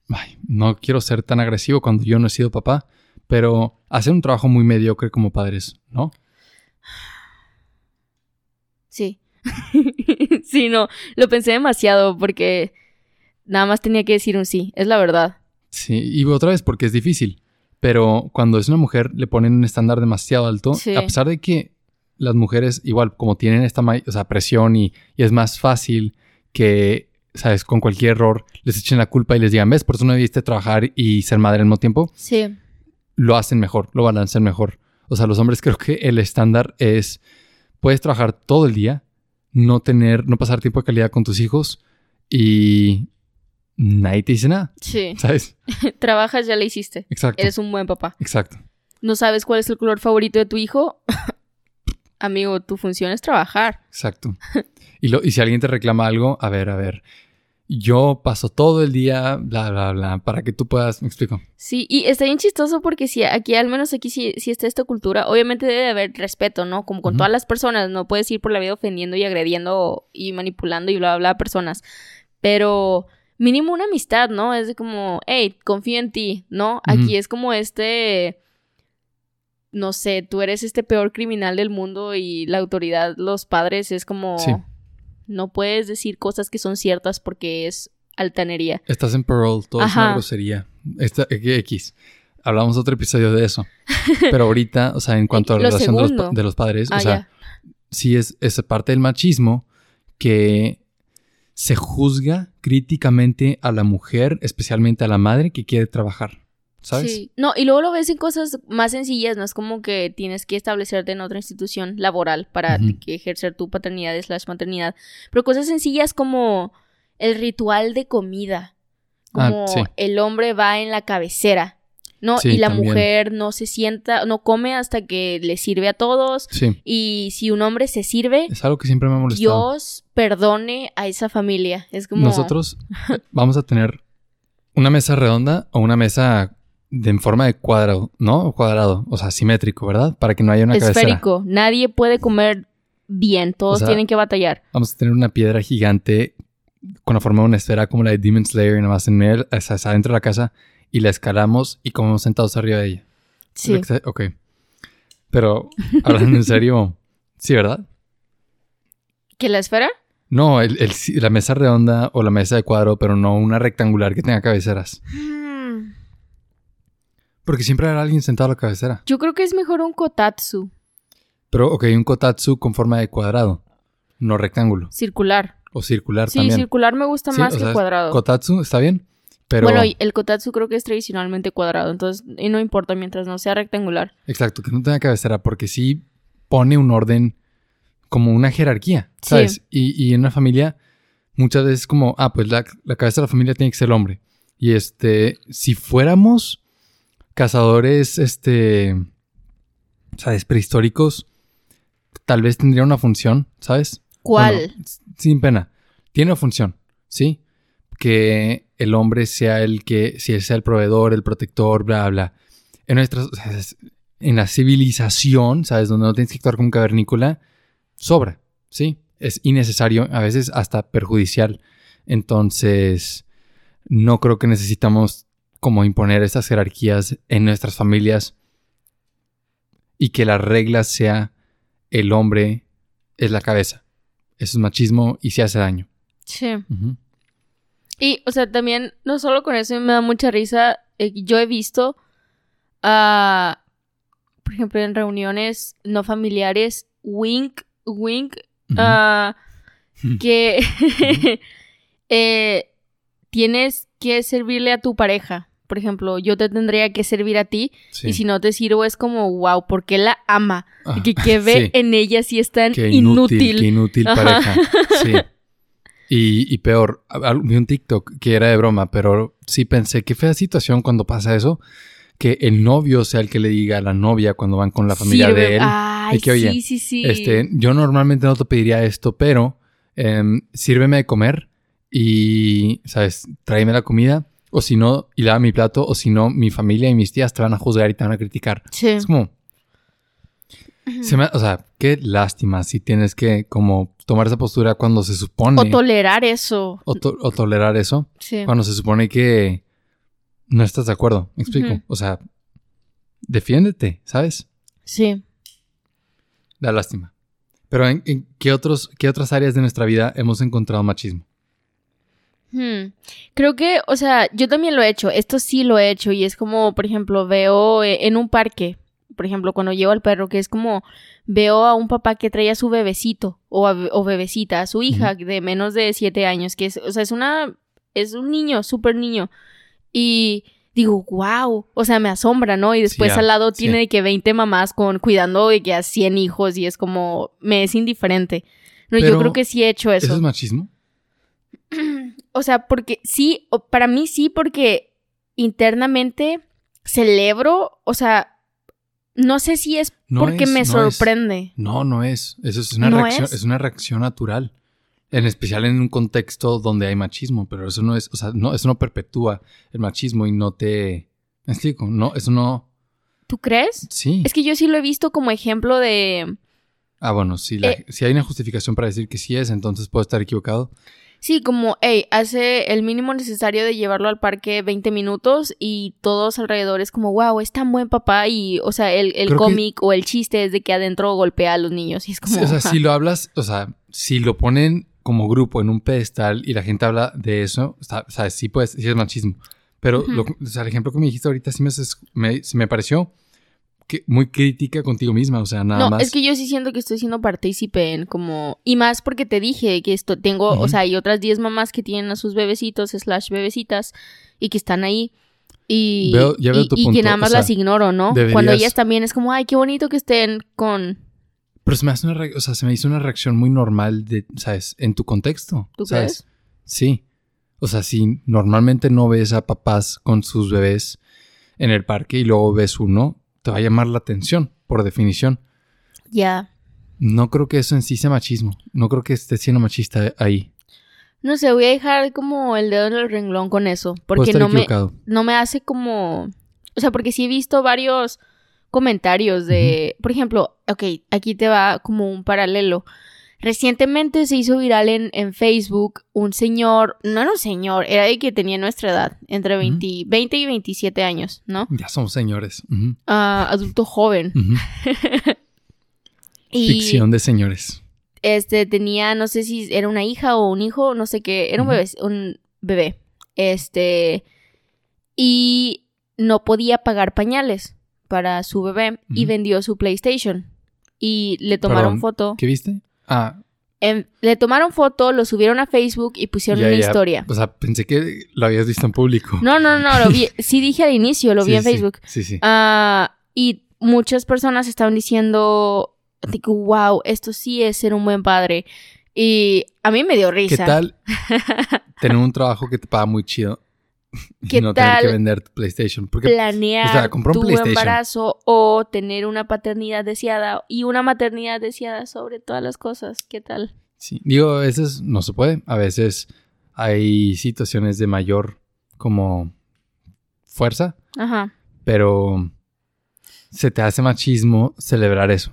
Speaker 2: Ay, no quiero ser tan agresivo cuando yo no he sido papá, pero hacen un trabajo muy mediocre como padres, ¿no?
Speaker 1: Sí. no, lo pensé demasiado porque nada más tenía que decir un sí, es la verdad.
Speaker 2: Sí, y otra vez porque es difícil. Pero cuando es una mujer le ponen un estándar demasiado alto,
Speaker 1: Sí.
Speaker 2: a pesar de que las mujeres igual como tienen esta ma- o sea, presión y, y es más fácil que, sabes, con cualquier error les echen la culpa y les digan, ves, por eso no debiste trabajar y ser madre al mismo tiempo,
Speaker 1: Sí.
Speaker 2: lo hacen mejor, lo balancean mejor. O sea, los hombres creo que el estándar es, puedes trabajar todo el día, no tener, no pasar tiempo de calidad con tus hijos y nadie te dice nada,
Speaker 1: Sí.
Speaker 2: ¿sabes?
Speaker 1: Trabajas, ya le hiciste.
Speaker 2: Exacto.
Speaker 1: Eres un buen papá.
Speaker 2: Exacto.
Speaker 1: ¿No sabes cuál es el color favorito de tu hijo? Amigo, tu función es trabajar.
Speaker 2: Exacto. Y, lo, y si alguien te reclama algo, a ver, a ver. Yo paso todo el día, bla, bla, bla, para que tú puedas, me explico.
Speaker 1: Sí, y está bien chistoso porque si aquí, al menos aquí sí, sí está esta cultura, obviamente debe de haber respeto, ¿no? Como con todas las personas, no puedes ir por la vida ofendiendo y agrediendo y manipulando y bla, bla, bla a personas. Pero mínimo una amistad, ¿no? Es de como, hey, confío en ti, ¿no? Aquí es como este, no sé, tú eres este peor criminal del mundo y la autoridad, los padres, es como,
Speaker 2: Sí.
Speaker 1: No puedes decir cosas que son ciertas porque es altanería.
Speaker 2: Estás en parole, todo es una grosería. Esta, X. Hablamos otro episodio de eso. Pero ahorita, o sea, en cuanto a la relación de los, de los padres,
Speaker 1: Ah,
Speaker 2: o sea,
Speaker 1: ya.
Speaker 2: sí es, es parte del machismo que se juzga críticamente a la mujer, especialmente a la madre que quiere trabajar. ¿Sabes?
Speaker 1: Sí. No, y luego lo ves en cosas más sencillas, no es como que tienes que establecerte en otra institución laboral para que ejercer tu paternidad slash maternidad. Pero cosas sencillas como el ritual de comida.
Speaker 2: Ah,
Speaker 1: Como
Speaker 2: sí.
Speaker 1: el hombre va en la cabecera. ¿No?
Speaker 2: Sí,
Speaker 1: y la
Speaker 2: también.
Speaker 1: mujer no se sienta, no come hasta que le sirve a todos.
Speaker 2: Sí.
Speaker 1: Y si un hombre se sirve,
Speaker 2: Es algo que siempre me ha molestado.
Speaker 1: Dios perdone a esa familia. Es como.
Speaker 2: Nosotros vamos a tener una mesa redonda o una mesa de en forma de cuadrado, ¿no? Cuadrado, o sea, simétrico, ¿verdad? Para que no haya una cabecera.
Speaker 1: esférico. Nadie puede comer bien. Todos
Speaker 2: O sea,
Speaker 1: tienen que batallar.
Speaker 2: Vamos a tener una piedra gigante con la forma de una esfera como la de Demon Slayer, nada más en medio, o sea, adentro de la casa, y la escalamos y comemos sentados arriba de ella.
Speaker 1: Sí.
Speaker 2: Ok. Pero, hablando en serio, sí, ¿verdad?
Speaker 1: ¿Que la esfera?
Speaker 2: No, el- el- la mesa redonda o la mesa de cuadro, pero no una rectangular que tenga cabeceras. Porque siempre habrá alguien sentado a la cabecera.
Speaker 1: Yo creo que es mejor un kotatsu
Speaker 2: Pero, ok, un kotatsu con forma de cuadrado, no rectángulo.
Speaker 1: circular.
Speaker 2: O circular
Speaker 1: Sí,
Speaker 2: también.
Speaker 1: circular me gusta
Speaker 2: Sí,
Speaker 1: más que
Speaker 2: sea,
Speaker 1: cuadrado.
Speaker 2: Kotatsu está bien, pero...
Speaker 1: Bueno, el kotatsu creo que es tradicionalmente cuadrado, entonces y no importa mientras no sea rectangular.
Speaker 2: Exacto, que no tenga cabecera, porque sí pone un orden como una jerarquía,
Speaker 1: Sí.
Speaker 2: ¿sabes? Y, y en una familia muchas veces como, ah, pues la, la cabeza de la familia tiene que ser el hombre. Y este, si fuéramos cazadores, este, ¿sabes? Prehistóricos, tal vez tendría una función, ¿sabes?
Speaker 1: ¿Cuál?
Speaker 2: Bueno, sin pena. Tiene una función, ¿sí? Que el hombre sea el que, si él sea el proveedor, el protector, bla, bla. En nuestras, en la civilización, ¿sabes? Donde no tienes que actuar como un cavernícola, sobra, ¿sí? Es innecesario, a veces hasta perjudicial. Entonces, no creo que necesitamos como imponer esas jerarquías en nuestras familias y que la regla sea el hombre es la cabeza. Eso es machismo y se hace daño.
Speaker 1: Sí. Y, o sea, también, no solo con eso me da mucha risa, eh, yo he visto, ah, por ejemplo, en reuniones no familiares, wink, wink, ah, que eh, tienes que servirle a tu pareja. Por ejemplo, yo te tendría que servir a ti
Speaker 2: Sí.
Speaker 1: y si no te sirvo es como, wow, ¿por qué la ama?
Speaker 2: Ah,
Speaker 1: que, que ve
Speaker 2: sí.
Speaker 1: en ella si es tan
Speaker 2: Qué
Speaker 1: inútil.
Speaker 2: inútil, qué inútil
Speaker 1: Ajá.
Speaker 2: pareja. Sí. Y, y peor, vi un TikTok que era de broma, pero sí pensé, qué fea situación cuando pasa eso, que el novio sea el que le diga a la novia cuando van con la familia
Speaker 1: Sirve-
Speaker 2: de él.
Speaker 1: Ay,
Speaker 2: de que, oye,
Speaker 1: sí, sí, sí.
Speaker 2: Este, yo normalmente no te pediría esto, pero em, sírveme de comer y, ¿sabes? Tráeme la comida. O si no, y lava mi plato. O si no, mi familia y mis tías te van a juzgar y te van a criticar.
Speaker 1: Sí.
Speaker 2: Es como... Se me- o sea, qué lástima si tienes que como tomar esa postura cuando se supone
Speaker 1: O tolerar eso.
Speaker 2: o to- o tolerar eso
Speaker 1: Sí.
Speaker 2: cuando se supone que no estás de acuerdo. ¿Me explico? O sea, defiéndete, ¿sabes?
Speaker 1: Sí.
Speaker 2: Da lástima. Pero ¿en, en qué, otros, qué otras áreas de nuestra vida hemos encontrado machismo?
Speaker 1: Hmm. Creo que, o sea, yo también lo he hecho. Esto sí lo he hecho. Y es como, por ejemplo, veo eh, en un parque, por ejemplo, cuando llevo al perro, que es como veo a un papá que trae a su bebecito o, a- o bebecita, a su hija de menos de siete años, que es, o sea, es una, es un niño, súper niño. Y digo, wow, o sea, me asombra, ¿no? Y después al lado
Speaker 2: sí.
Speaker 1: tiene de que 20 mamás con cuidando de que a 100 hijos y es como, me es indiferente. No, yo creo que sí he hecho
Speaker 2: ¿Eso es machismo?
Speaker 1: o sea, porque sí, para mí sí, porque internamente celebro, o sea, no sé si es
Speaker 2: No
Speaker 1: porque
Speaker 2: es,
Speaker 1: me
Speaker 2: no es.
Speaker 1: sorprende.
Speaker 2: No, no es. Eso es una
Speaker 1: ¿No
Speaker 2: reacción,
Speaker 1: es?
Speaker 2: es? una reacción natural. En especial en un contexto donde hay machismo, pero eso no es, o sea, no, eso no perpetúa el machismo y no te. ¿Me explico? No, eso no.
Speaker 1: ¿Tú crees?
Speaker 2: Sí.
Speaker 1: Es que yo sí lo he visto como ejemplo de...
Speaker 2: Ah, bueno, si, la-
Speaker 1: Eh.
Speaker 2: si hay una justificación para decir que sí es, entonces puedo estar equivocado.
Speaker 1: Sí, como, hey, hace el mínimo necesario de llevarlo al parque 20 minutos y todos alrededor es como, wow, es tan buen papá y, o sea, el, el
Speaker 2: que-
Speaker 1: cómic o el chiste es de que adentro golpea a los niños y es como...
Speaker 2: Sí, o sea, si lo hablas, o sea, si lo ponen como grupo en un pedestal y la gente habla de eso, o sea, o sea, sí, pues, sí es machismo. Pero lo- o sea, el ejemplo que me dijiste ahorita sí me, me, me pareció muy crítica contigo misma, o sea, nada
Speaker 1: no,
Speaker 2: más.
Speaker 1: es que yo sí siento que estoy siendo partícipe en como... Y más porque te dije que esto tengo, o sea, hay otras 10 mamás que tienen a sus bebecitos, slash bebecitas, y que están ahí. Y,
Speaker 2: Veo- ya veo
Speaker 1: y-
Speaker 2: tu
Speaker 1: y
Speaker 2: punto,
Speaker 1: que nada
Speaker 2: o
Speaker 1: más
Speaker 2: sea,
Speaker 1: las ignoro, ¿no?
Speaker 2: deberías-
Speaker 1: Cuando ellas también es como, ay, qué bonito que estén con...
Speaker 2: Pero se me hace una, re- o sea, se me hizo una reacción muy normal de, ¿sabes? En tu contexto.
Speaker 1: ¿Tú
Speaker 2: ¿sabes?
Speaker 1: crees?
Speaker 2: Sí. O sea, si normalmente no ves a papás con sus bebés en el parque y luego ves uno, te va a llamar la atención, por definición.
Speaker 1: Ya.
Speaker 2: No creo que eso en sí sea machismo. No creo que esté siendo machista ahí.
Speaker 1: No sé, voy a dejar como el dedo en el renglón con eso. Porque no me, no me hace como... O sea, porque sí he visto varios comentarios de... Por ejemplo, ok, aquí te va como un paralelo. Recientemente se hizo viral en, en Facebook un señor, no era un señor, era de que tenía nuestra edad, entre 20, 20 y 27 años, ¿no?
Speaker 2: Ya somos señores.
Speaker 1: Ah, adulto joven. Y
Speaker 2: Ficción de señores.
Speaker 1: este tenía, no sé si era una hija o un hijo, no sé qué, era un bebé, un bebé. Este y no podía pagar pañales para su bebé y vendió su PlayStation. Y le tomaron
Speaker 2: Perdón,
Speaker 1: foto.
Speaker 2: ¿Qué viste? Ah,
Speaker 1: en- le tomaron foto, lo subieron a Facebook y pusieron
Speaker 2: ya,
Speaker 1: una
Speaker 2: ya.
Speaker 1: historia.
Speaker 2: O sea, pensé que lo habías visto en público.
Speaker 1: No, no, no, lo vi, sí dije al inicio, lo vi en
Speaker 2: sí,
Speaker 1: Facebook.
Speaker 2: Sí, sí.
Speaker 1: Ah, y muchas personas estaban diciendo, digo, wow, esto sí es ser un buen padre. Y a mí me dio
Speaker 2: ¿Qué
Speaker 1: risa.
Speaker 2: tal tener un trabajo que te paga muy chido
Speaker 1: ¿Qué
Speaker 2: no tener que
Speaker 1: tal
Speaker 2: vender tu PlayStation? Porque
Speaker 1: planear
Speaker 2: o sea, compró un
Speaker 1: tu embarazo o tener una paternidad deseada y una maternidad deseada sobre todas las cosas. ¿Qué tal?
Speaker 2: Sí, digo, a veces no se puede. A veces hay situaciones de mayor como fuerza,
Speaker 1: Ajá.
Speaker 2: pero se te hace machismo celebrar eso.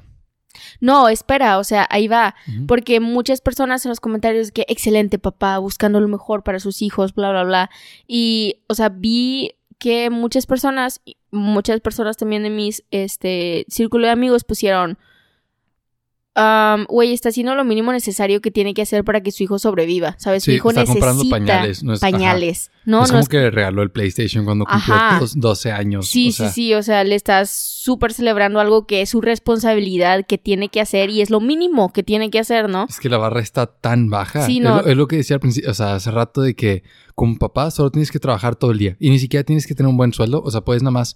Speaker 1: No, espera, o sea, ahí va. Porque muchas personas en los comentarios que excelente papá, buscando lo mejor para sus hijos, bla, bla, bla. Y, o sea, vi que muchas personas, muchas personas también de mis, este, círculo de amigos pusieron, um, güey, está haciendo lo mínimo necesario que tiene que hacer para que su hijo sobreviva, ¿sabes?
Speaker 2: Sí,
Speaker 1: su hijo
Speaker 2: está
Speaker 1: necesita
Speaker 2: comprando pañales, no es- ajá.
Speaker 1: pañales. No,
Speaker 2: es
Speaker 1: no
Speaker 2: como
Speaker 1: es
Speaker 2: que le regaló el PlayStation cuando cumplió dos- 12 años.
Speaker 1: Sí,
Speaker 2: o sea,
Speaker 1: sí, sí, o sea, le estás súper celebrando algo que es su responsabilidad, que tiene que hacer y es lo mínimo que tiene que hacer, ¿no?
Speaker 2: Es que la barra está tan baja.
Speaker 1: Sí,
Speaker 2: Es
Speaker 1: no.
Speaker 2: lo- es, lo, que decía al principio, o sea, hace rato de que como papá solo tienes que trabajar todo el día y ni siquiera tienes que tener un buen sueldo. O sea, puedes nada más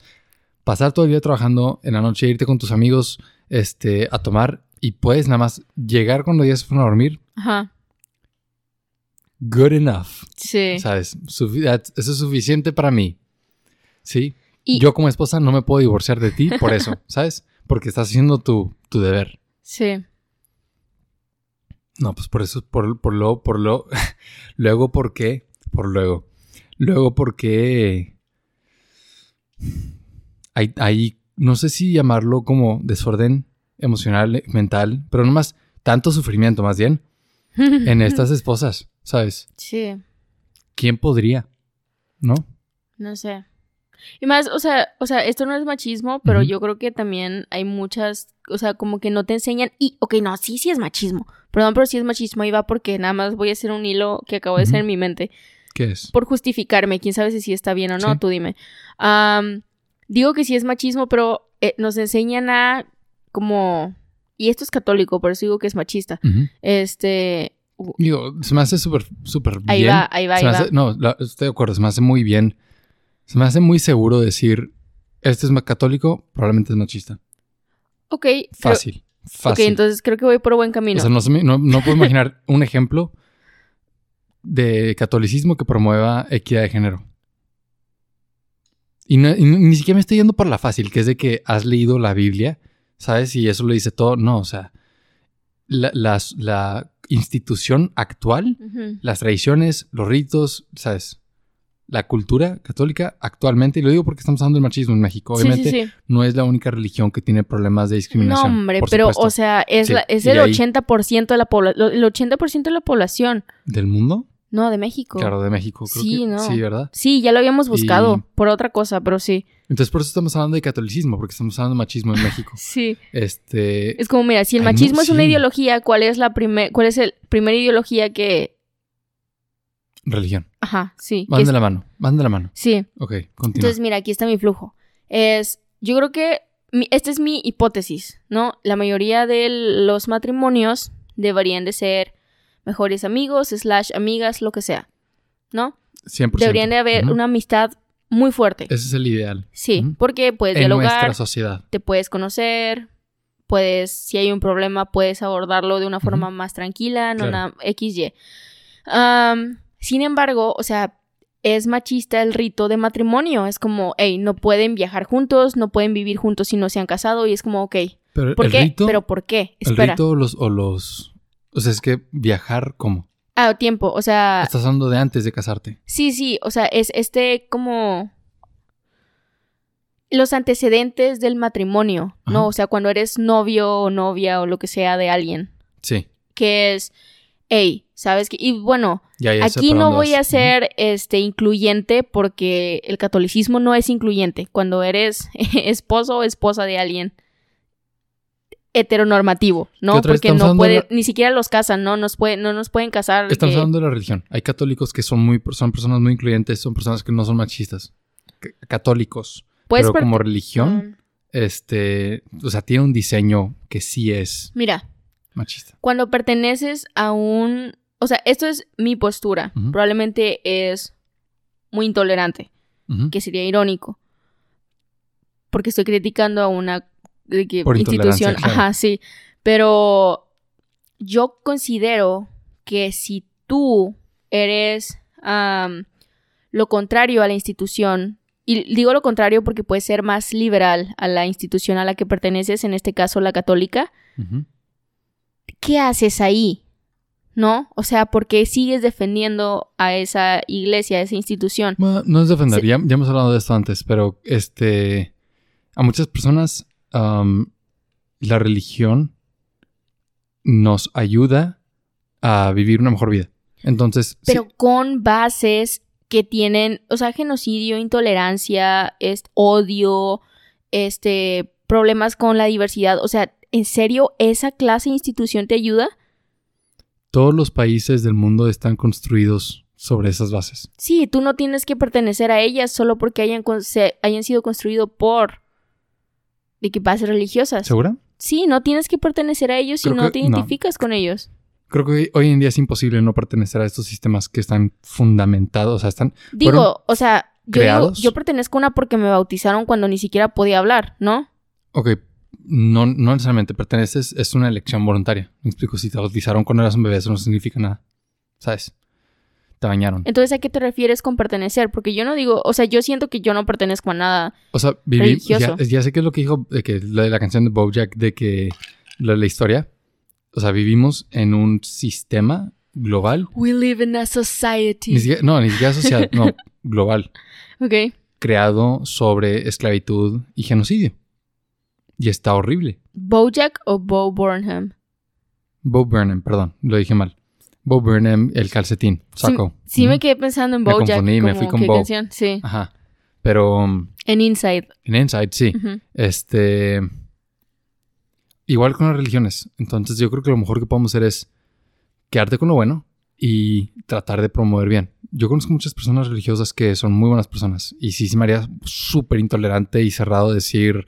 Speaker 2: pasar todo el día trabajando en la noche, irte con tus amigos este, a tomar y puedes nada más llegar cuando ya se fueron a dormir.
Speaker 1: Ajá.
Speaker 2: Good enough.
Speaker 1: Sí.
Speaker 2: ¿Sabes? Sufi- that- eso es suficiente para mí. ¿Sí?
Speaker 1: Y-
Speaker 2: Yo como esposa no me puedo divorciar de ti por eso, ¿sabes? Porque estás haciendo tu, tu deber.
Speaker 1: Sí.
Speaker 2: No, pues por eso, por, por lo, por lo, luego, ¿por qué? Por luego. Luego, porque hay, hay, no sé si llamarlo como desorden emocional, mental, pero no más tanto sufrimiento más bien en estas esposas, ¿sabes?
Speaker 1: Sí,
Speaker 2: ¿Quién podría? ¿No?
Speaker 1: no sé. Y más, o sea, o sea, esto no es machismo, pero yo creo que también hay muchas, o sea, como que no te enseñan y, ok, no, sí, sí es machismo. Perdón, pero sí es machismo, ahí va porque nada más voy a hacer un hilo que acabo de hacer en mi mente.
Speaker 2: ¿Qué es?
Speaker 1: por justificarme, quién sabe si sí está bien o no,
Speaker 2: Sí.
Speaker 1: tú dime. Digo que sí es machismo, pero eh, nos enseñan a como... Y esto es católico, por eso digo que es machista. Este...
Speaker 2: Digo, se me hace súper, súper bien.
Speaker 1: Ahí va, ahí va,
Speaker 2: Se
Speaker 1: ahí va.
Speaker 2: no, la- estoy de acuerdo, se me hace muy bien. Se me hace muy seguro decir, este es católico, probablemente es machista.
Speaker 1: Ok, pero-
Speaker 2: Fácil,
Speaker 1: ok,
Speaker 2: fácil.
Speaker 1: entonces creo que voy por buen camino.
Speaker 2: O sea, no, puedo imaginar un ejemplo de catolicismo que promueva equidad de género. Y, no- y ni ni siquiera me estoy yendo por la fácil, que es de que has leído la Biblia, ¿sabes? Y eso lo dice todo. No, o sea, la, la institución actual, las tradiciones, los ritos, ¿sabes? La cultura católica actualmente, y lo digo porque estamos hablando del machismo en México,
Speaker 1: Sí, sí,
Speaker 2: obviamente
Speaker 1: sí.
Speaker 2: no es la única religión que tiene problemas de
Speaker 1: No,
Speaker 2: discriminación.
Speaker 1: hombre,
Speaker 2: por
Speaker 1: pero,
Speaker 2: supuesto.
Speaker 1: o sea, es, la- es el
Speaker 2: ahí-
Speaker 1: 80% de la población. El 80% de la población.
Speaker 2: ¿Del mundo?
Speaker 1: No, de México.
Speaker 2: Claro, de México. Creo
Speaker 1: Sí,
Speaker 2: que,
Speaker 1: no.
Speaker 2: Sí, ¿verdad?
Speaker 1: Sí, ya lo habíamos buscado
Speaker 2: Y-
Speaker 1: por otra cosa, pero sí.
Speaker 2: Entonces, por eso estamos hablando de catolicismo, porque estamos hablando de machismo en México.
Speaker 1: Sí.
Speaker 2: Este.
Speaker 1: Es como, mira, si el
Speaker 2: Ay, no,
Speaker 1: machismo es una
Speaker 2: sí.
Speaker 1: ideología, ¿cuál es la primer, cuál es el primera ideología que,
Speaker 2: Religión.
Speaker 1: ajá, sí,
Speaker 2: Van
Speaker 1: es-
Speaker 2: de la mano. Van de la mano.
Speaker 1: sí.
Speaker 2: Ok, continúa.
Speaker 1: Entonces, mira, aquí está mi flujo. Es, yo creo que mi- esta es mi hipótesis, ¿no? La mayoría de los matrimonios deberían de ser mejores amigos, slash amigas, lo que sea, ¿no?
Speaker 2: 100%.
Speaker 1: Deberían de haber una amistad muy fuerte.
Speaker 2: Ese es el ideal.
Speaker 1: Sí, porque puedes
Speaker 2: En nuestra sociedad.
Speaker 1: te puedes conocer, puedes, si hay un problema, puedes abordarlo de una forma más tranquila, no
Speaker 2: Claro.
Speaker 1: nada XY. Sin embargo, o sea, es machista el rito de matrimonio. Es como, hey, no pueden viajar juntos, no pueden vivir juntos si no se han casado. Y es como, ok,
Speaker 2: Pero
Speaker 1: ¿por
Speaker 2: el
Speaker 1: qué?
Speaker 2: rito.
Speaker 1: ¿Pero por qué?
Speaker 2: el
Speaker 1: Espera.
Speaker 2: rito o los, o los. O sea, es que viajar, ¿cómo?
Speaker 1: Ah, tiempo, o sea,
Speaker 2: Estás hablando de antes de casarte.
Speaker 1: sí, sí, o sea, es este como los antecedentes del matrimonio, ¿no? O sea, cuando eres novio o novia o lo que sea de alguien.
Speaker 2: Sí.
Speaker 1: que es, hey, ¿sabes qué? Y bueno,
Speaker 2: Ya, ya sé
Speaker 1: aquí no voy a ser este incluyente porque el catolicismo no es incluyente. Cuando eres esposo o esposa de alguien heteronormativo,
Speaker 2: ¿Qué
Speaker 1: ¿no? Porque no puede, ni siquiera los casan, ¿no? Nos puede, no nos pueden casar.
Speaker 2: Estamos
Speaker 1: que-
Speaker 2: hablando de la religión. Hay católicos que son muy son personas muy incluyentes, son personas que no son machistas. C- Católicos.
Speaker 1: puedes
Speaker 2: pero como religión,
Speaker 1: Mm,
Speaker 2: este, o sea, tiene un diseño que sí es
Speaker 1: Mira,
Speaker 2: machista.
Speaker 1: cuando perteneces a un... O sea, esto es mi postura. Probablemente es muy intolerante. Que sería irónico. Porque estoy criticando a una de que,
Speaker 2: Por
Speaker 1: institución.
Speaker 2: claro.
Speaker 1: Ajá, sí. Pero yo considero que si tú eres lo contrario a la institución, y digo lo contrario porque puedes ser más liberal a la institución a la que perteneces, en este caso la católica. ¿qué haces ahí? ¿No? O sea, ¿por qué sigues defendiendo a esa iglesia, a esa institución?
Speaker 2: Bueno, no es defender, ya, ya hemos hablado de esto antes, pero este, a muchas personas la religión nos ayuda a vivir una mejor vida. Entonces, sí,
Speaker 1: pero con bases que tienen, o sea, genocidio, intolerancia, este, odio, este, problemas con la diversidad. O sea, ¿en serio esa clase de institución te ayuda?
Speaker 2: todos los países del mundo están construidos sobre esas bases.
Speaker 1: Sí, tú no tienes que pertenecer a ellas solo porque hayan, hayan sido construidos por de que bases religiosas.
Speaker 2: ¿Segura?
Speaker 1: Sí, no tienes que pertenecer a ellos si no te
Speaker 2: no.
Speaker 1: identificas con ellos.
Speaker 2: Creo que hoy- en día es imposible no pertenecer a estos sistemas que están fundamentados, o sea, están...
Speaker 1: Digo, o sea, yo, digo, yo pertenezco a una porque me bautizaron cuando ni siquiera podía hablar, ¿no?
Speaker 2: Ok, no, no necesariamente perteneces, es una elección voluntaria. Me explico, si te bautizaron cuando eras un bebé, eso no significa nada. ¿Sabes? Te bañaron.
Speaker 1: Entonces, ¿a qué te refieres con pertenecer? Porque yo no digo, o sea, yo siento que yo no pertenezco a nada.
Speaker 2: O sea, viví, ya,
Speaker 1: religioso.
Speaker 2: ya sé qué es lo que dijo, de que de la canción de Bojack, de que de la historia. O sea, vivimos en un sistema global.
Speaker 1: We live in a society.
Speaker 2: Ni siquiera, no, ni siquiera social, no, global.
Speaker 1: Ok.
Speaker 2: Creado sobre esclavitud y genocidio. Y está horrible.
Speaker 1: ¿Bojack o Bo Burnham?
Speaker 2: Bo Burnham, perdón, lo dije mal. Bo Burnham, el calcetín, saco.
Speaker 1: Sí, sí me quedé pensando en
Speaker 2: Me
Speaker 1: Bojack.
Speaker 2: confundí, me fui con
Speaker 1: qué
Speaker 2: Bo.
Speaker 1: canción, Sí.
Speaker 2: Ajá. Pero um,
Speaker 1: En Inside.
Speaker 2: en Inside, sí. Este. Igual con las religiones. Entonces, yo creo que lo mejor que podemos hacer es quedarte con lo bueno y tratar de promover bien. Yo conozco muchas personas religiosas que son muy buenas personas. Y sí, sí me haría súper intolerante y cerrado decir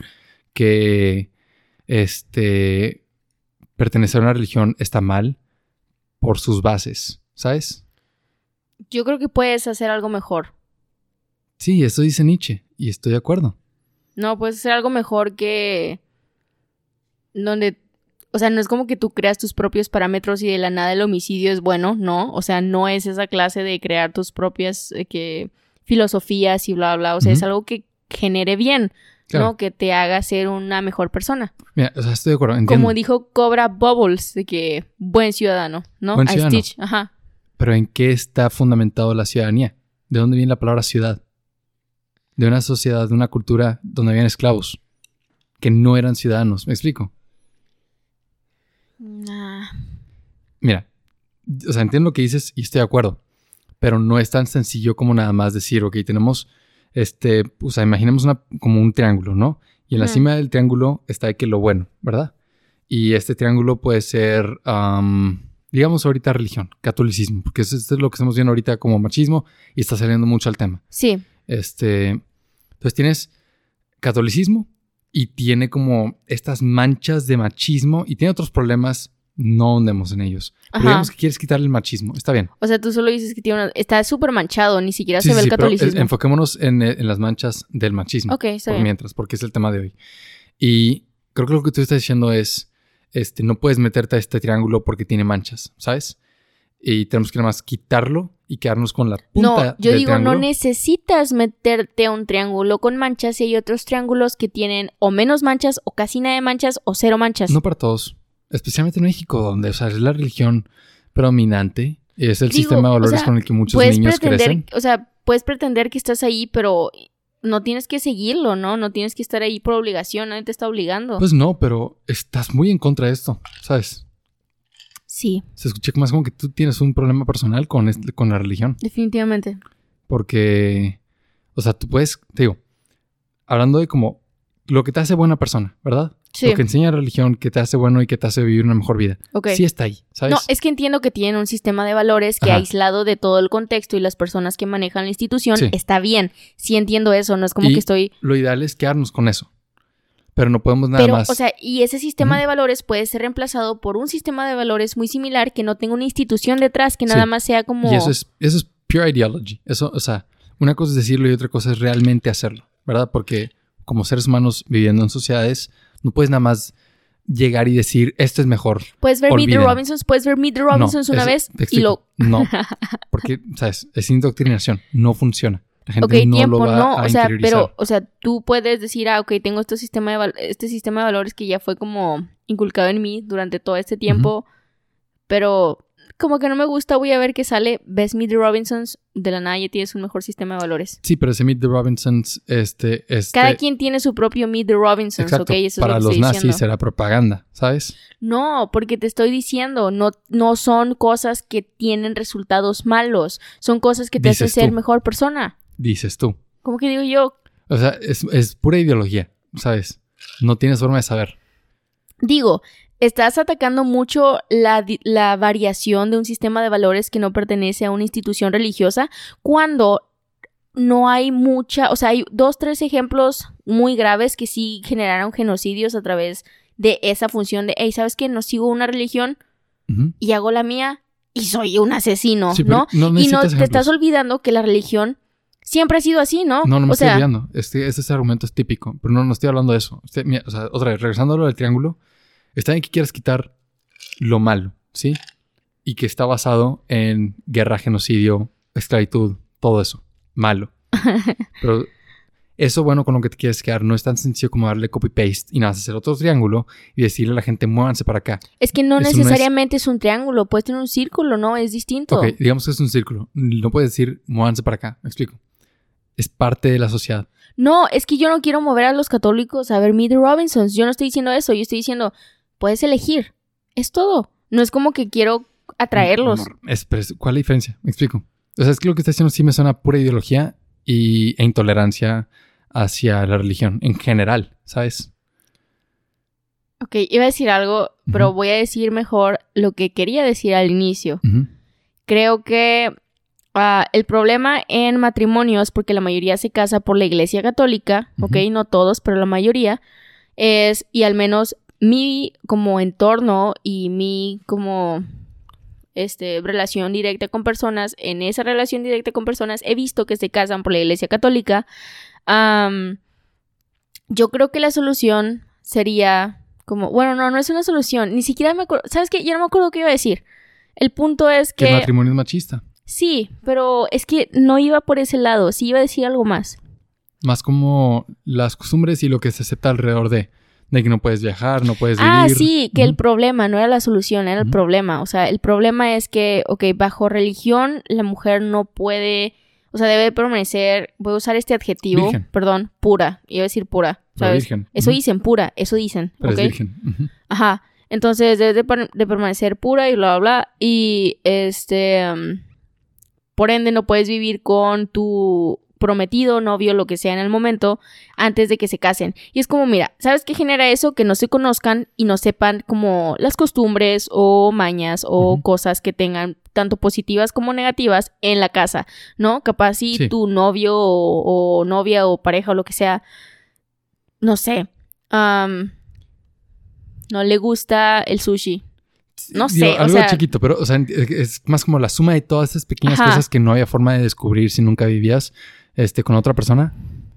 Speaker 2: que este pertenecer a una religión está mal por sus bases, ¿sabes?
Speaker 1: Yo creo que puedes hacer algo mejor.
Speaker 2: Sí, eso dice Nietzsche y estoy de acuerdo.
Speaker 1: No, puedes hacer algo mejor que. Donde. O sea, no es como que tú creas tus propios parámetros y de la nada el homicidio es bueno, no. O sea, no es esa clase de crear tus propias eh, que, filosofías y bla, bla. O sea, es algo que genere bien,
Speaker 2: Claro.
Speaker 1: ¿no? Que te haga ser una mejor persona.
Speaker 2: Mira, o sea, estoy de acuerdo. Entiendo.
Speaker 1: Como dijo Cobra Bubbles, de que buen ciudadano, ¿no?
Speaker 2: Buen
Speaker 1: A
Speaker 2: ciudadano.
Speaker 1: Stitch, ajá.
Speaker 2: Pero ¿en qué está fundamentado la ciudadanía? ¿De dónde viene la palabra ciudad? De una sociedad, de una cultura donde habían esclavos que no eran ciudadanos. ¿Me explico?
Speaker 1: Nah.
Speaker 2: Mira, o sea, entiendo lo que dices y estoy de acuerdo, pero no es tan sencillo como nada más decir, ok, tenemos, este, o sea, imaginemos una, como un triángulo, ¿no? Y en la cima del triángulo está de que lo bueno, ¿verdad? Y este triángulo puede ser, am, digamos ahorita religión, catolicismo, porque eso, es lo que estamos viendo ahorita como machismo y está saliendo mucho al tema.
Speaker 1: Sí,
Speaker 2: Este, entonces tienes catolicismo y tiene como estas manchas de machismo y tiene otros problemas, no hundemos en ellos. Pero
Speaker 1: Ajá.
Speaker 2: digamos que quieres quitarle el machismo, está bien.
Speaker 1: o sea, tú solo dices que tiene una... Está súper manchado, ni siquiera
Speaker 2: Sí,
Speaker 1: se ve
Speaker 2: sí,
Speaker 1: el
Speaker 2: sí, pero,
Speaker 1: catolicismo.
Speaker 2: enfoquémonos en, eh, en las manchas del machismo.
Speaker 1: ok, está
Speaker 2: por
Speaker 1: bien.
Speaker 2: mientras, porque es el tema de hoy. Y creo que lo que tú estás diciendo es, este, no puedes meterte a este triángulo porque tiene manchas, ¿sabes? Y tenemos que nada más quitarlo y quedarnos con la punta
Speaker 1: No, yo
Speaker 2: del
Speaker 1: digo,
Speaker 2: triángulo.
Speaker 1: no necesitas meterte a un triángulo con manchas y hay otros triángulos que tienen o menos manchas o casi nada de manchas o cero manchas.
Speaker 2: No para todos. Especialmente en México, donde o sea, es la religión predominante. Es el
Speaker 1: Digo,
Speaker 2: sistema de
Speaker 1: o
Speaker 2: valores
Speaker 1: sea,
Speaker 2: con el que muchos niños crecen.
Speaker 1: o sea, puedes pretender que estás ahí, pero no tienes que seguirlo, ¿no? No tienes que estar ahí por obligación, nadie te está obligando.
Speaker 2: Pues no, pero estás muy en contra de esto, ¿sabes?
Speaker 1: sí,
Speaker 2: Se escucha más como que tú tienes un problema personal con, este- con la religión.
Speaker 1: definitivamente.
Speaker 2: Porque, o sea, tú puedes, te digo, hablando de como lo que te hace buena persona, ¿verdad?
Speaker 1: Sí,
Speaker 2: Lo que enseña la religión, que te hace bueno y que te hace vivir una mejor vida.
Speaker 1: ok.
Speaker 2: Sí está ahí, ¿sabes?
Speaker 1: No, es que entiendo que tienen un sistema de valores que
Speaker 2: Ajá.
Speaker 1: aislado de todo el contexto y las personas que manejan la institución
Speaker 2: Sí.
Speaker 1: está bien. Sí entiendo eso, no es como
Speaker 2: Y
Speaker 1: que estoy
Speaker 2: Lo ideal es quedarnos con eso. Pero no podemos nada
Speaker 1: Pero,
Speaker 2: más.
Speaker 1: o sea, y ese sistema de valores puede ser reemplazado por un sistema de valores muy similar que no tenga una institución detrás, que nada
Speaker 2: Sí.
Speaker 1: más sea como...
Speaker 2: Y eso es, eso es pure ideology. Eso, o sea, una cosa es decirlo y otra cosa es realmente hacerlo, ¿verdad? Porque como seres humanos viviendo en sociedades, no puedes nada más llegar y decir, esto es mejor.
Speaker 1: Puedes ver Meet the. Robinsons, puedes ver Meet the Robinsons
Speaker 2: No,
Speaker 1: una vez y lo...
Speaker 2: No, porque, ¿sabes? Es indoctrinación. No funciona. La gente no
Speaker 1: tiempo,
Speaker 2: lo va
Speaker 1: no,
Speaker 2: a
Speaker 1: o sea, pero, o sea, tú puedes decir, ah, ok, tengo este sistema, de este sistema de valores que ya fue como inculcado en mí durante todo este tiempo, pero como que no me gusta, voy a ver qué sale, ves Meet the Robinsons, de la nada ya tienes un mejor sistema de valores.
Speaker 2: Sí, pero ese Meet the Robinsons, este... este
Speaker 1: Cada quien tiene su propio Meet the Robinsons,
Speaker 2: Exacto.
Speaker 1: ok, eso
Speaker 2: para
Speaker 1: es lo que
Speaker 2: los
Speaker 1: estoy
Speaker 2: nazis
Speaker 1: diciendo.
Speaker 2: era propaganda, ¿sabes?
Speaker 1: No, porque te estoy diciendo, no, no son cosas que tienen resultados malos, son cosas que te hacen ser
Speaker 2: tú.
Speaker 1: mejor persona.
Speaker 2: Dices tú.
Speaker 1: Como que digo yo,
Speaker 2: O sea, es, es pura ideología, ¿sabes? No tienes forma de saber.
Speaker 1: digo, estás atacando mucho la, variación de un sistema de valores que no pertenece a una institución religiosa cuando no hay mucha, o sea, hay dos, tres ejemplos muy graves que sí generaron genocidios a través de esa función de, hey, ¿sabes qué? No sigo una religión y hago la mía y soy un asesino,
Speaker 2: Sí,
Speaker 1: ¿no?
Speaker 2: no
Speaker 1: y no te estás olvidando que la religión siempre ha sido así, ¿no?
Speaker 2: No, no me
Speaker 1: o
Speaker 2: estoy
Speaker 1: sea,
Speaker 2: olvidando. Este, ese argumento es típico, pero no, no estoy hablando de eso. Este, mira, o sea, otra vez, regresando a lo del triángulo, está bien que quieras quitar lo malo, ¿sí? Y que está basado en guerra, genocidio, esclavitud, todo eso. Malo. Pero eso bueno con lo que te quieres quedar no es tan sencillo como darle copy-paste y nada, hacer otro triángulo y decirle a la gente, muévanse para acá.
Speaker 1: es que no
Speaker 2: Eso no es-
Speaker 1: necesariamente es... un triángulo, puedes tener un círculo, ¿no? Es distinto.
Speaker 2: Ok, digamos que es un círculo. No puedes decir, muévanse para acá. Me explico. Es parte de la sociedad.
Speaker 1: No, es que yo no quiero mover a los católicos a ver Meet the Robinsons. Yo no estoy diciendo eso. Yo estoy diciendo, puedes elegir. Es todo. No es como que quiero atraerlos.
Speaker 2: ¿Cuál es la diferencia? Me explico. O sea, es que lo que está diciendo sí me suena pura ideología y, e intolerancia hacia la religión en general, ¿sabes?
Speaker 1: Ok, iba a decir algo, pero voy a decir mejor lo que quería decir al inicio. Creo que ah, el problema en matrimonios, porque la mayoría se casa por la iglesia católica, ok,
Speaker 2: Ujú.
Speaker 1: no todos, pero la mayoría, es, y al menos mi como entorno y mi como este, relación directa con personas, en esa relación directa con personas he visto que se casan por la iglesia católica. Yo creo que la solución sería como, bueno, no, no es una solución, ni siquiera me acuerdo, ¿sabes qué? Yo no me acuerdo qué iba a decir. El punto es
Speaker 2: Que el
Speaker 1: que...
Speaker 2: matrimonio es machista.
Speaker 1: Sí, pero es que no iba por ese lado, sí iba a decir algo más.
Speaker 2: Más como las costumbres y lo que se acepta alrededor de. De que no puedes viajar, no puedes vivir.
Speaker 1: Ah, sí, que el problema no era la solución, era el problema. O sea, el problema es que, ok, bajo religión la mujer no puede, o sea, debe permanecer, voy a usar este adjetivo,
Speaker 2: Virgen.
Speaker 1: perdón, pura, iba a decir pura, ¿sabes?
Speaker 2: virgen.
Speaker 1: Eso dicen pura, eso dicen,
Speaker 2: Pero
Speaker 1: ¿ok?
Speaker 2: es virgen.
Speaker 1: Ajá. Entonces debe de, per- de permanecer pura y bla, bla, bla. Y este. um, por ende, no puedes vivir con tu prometido, novio, lo que sea en el momento, antes de que se casen. Y es como, mira, ¿sabes qué genera eso? Que no se conozcan y no sepan como las costumbres o mañas o cosas que tengan tanto positivas como negativas en la casa, ¿no? Capaz si
Speaker 2: Sí.
Speaker 1: tu novio o, o novia o pareja o lo que sea, no sé, no le gusta el sushi. No
Speaker 2: Digo,
Speaker 1: sé, o
Speaker 2: algo
Speaker 1: sea-
Speaker 2: chiquito, pero o sea, es más como la suma de todas esas pequeñas
Speaker 1: Ajá.
Speaker 2: cosas que no había forma de descubrir si nunca vivías este, con otra persona.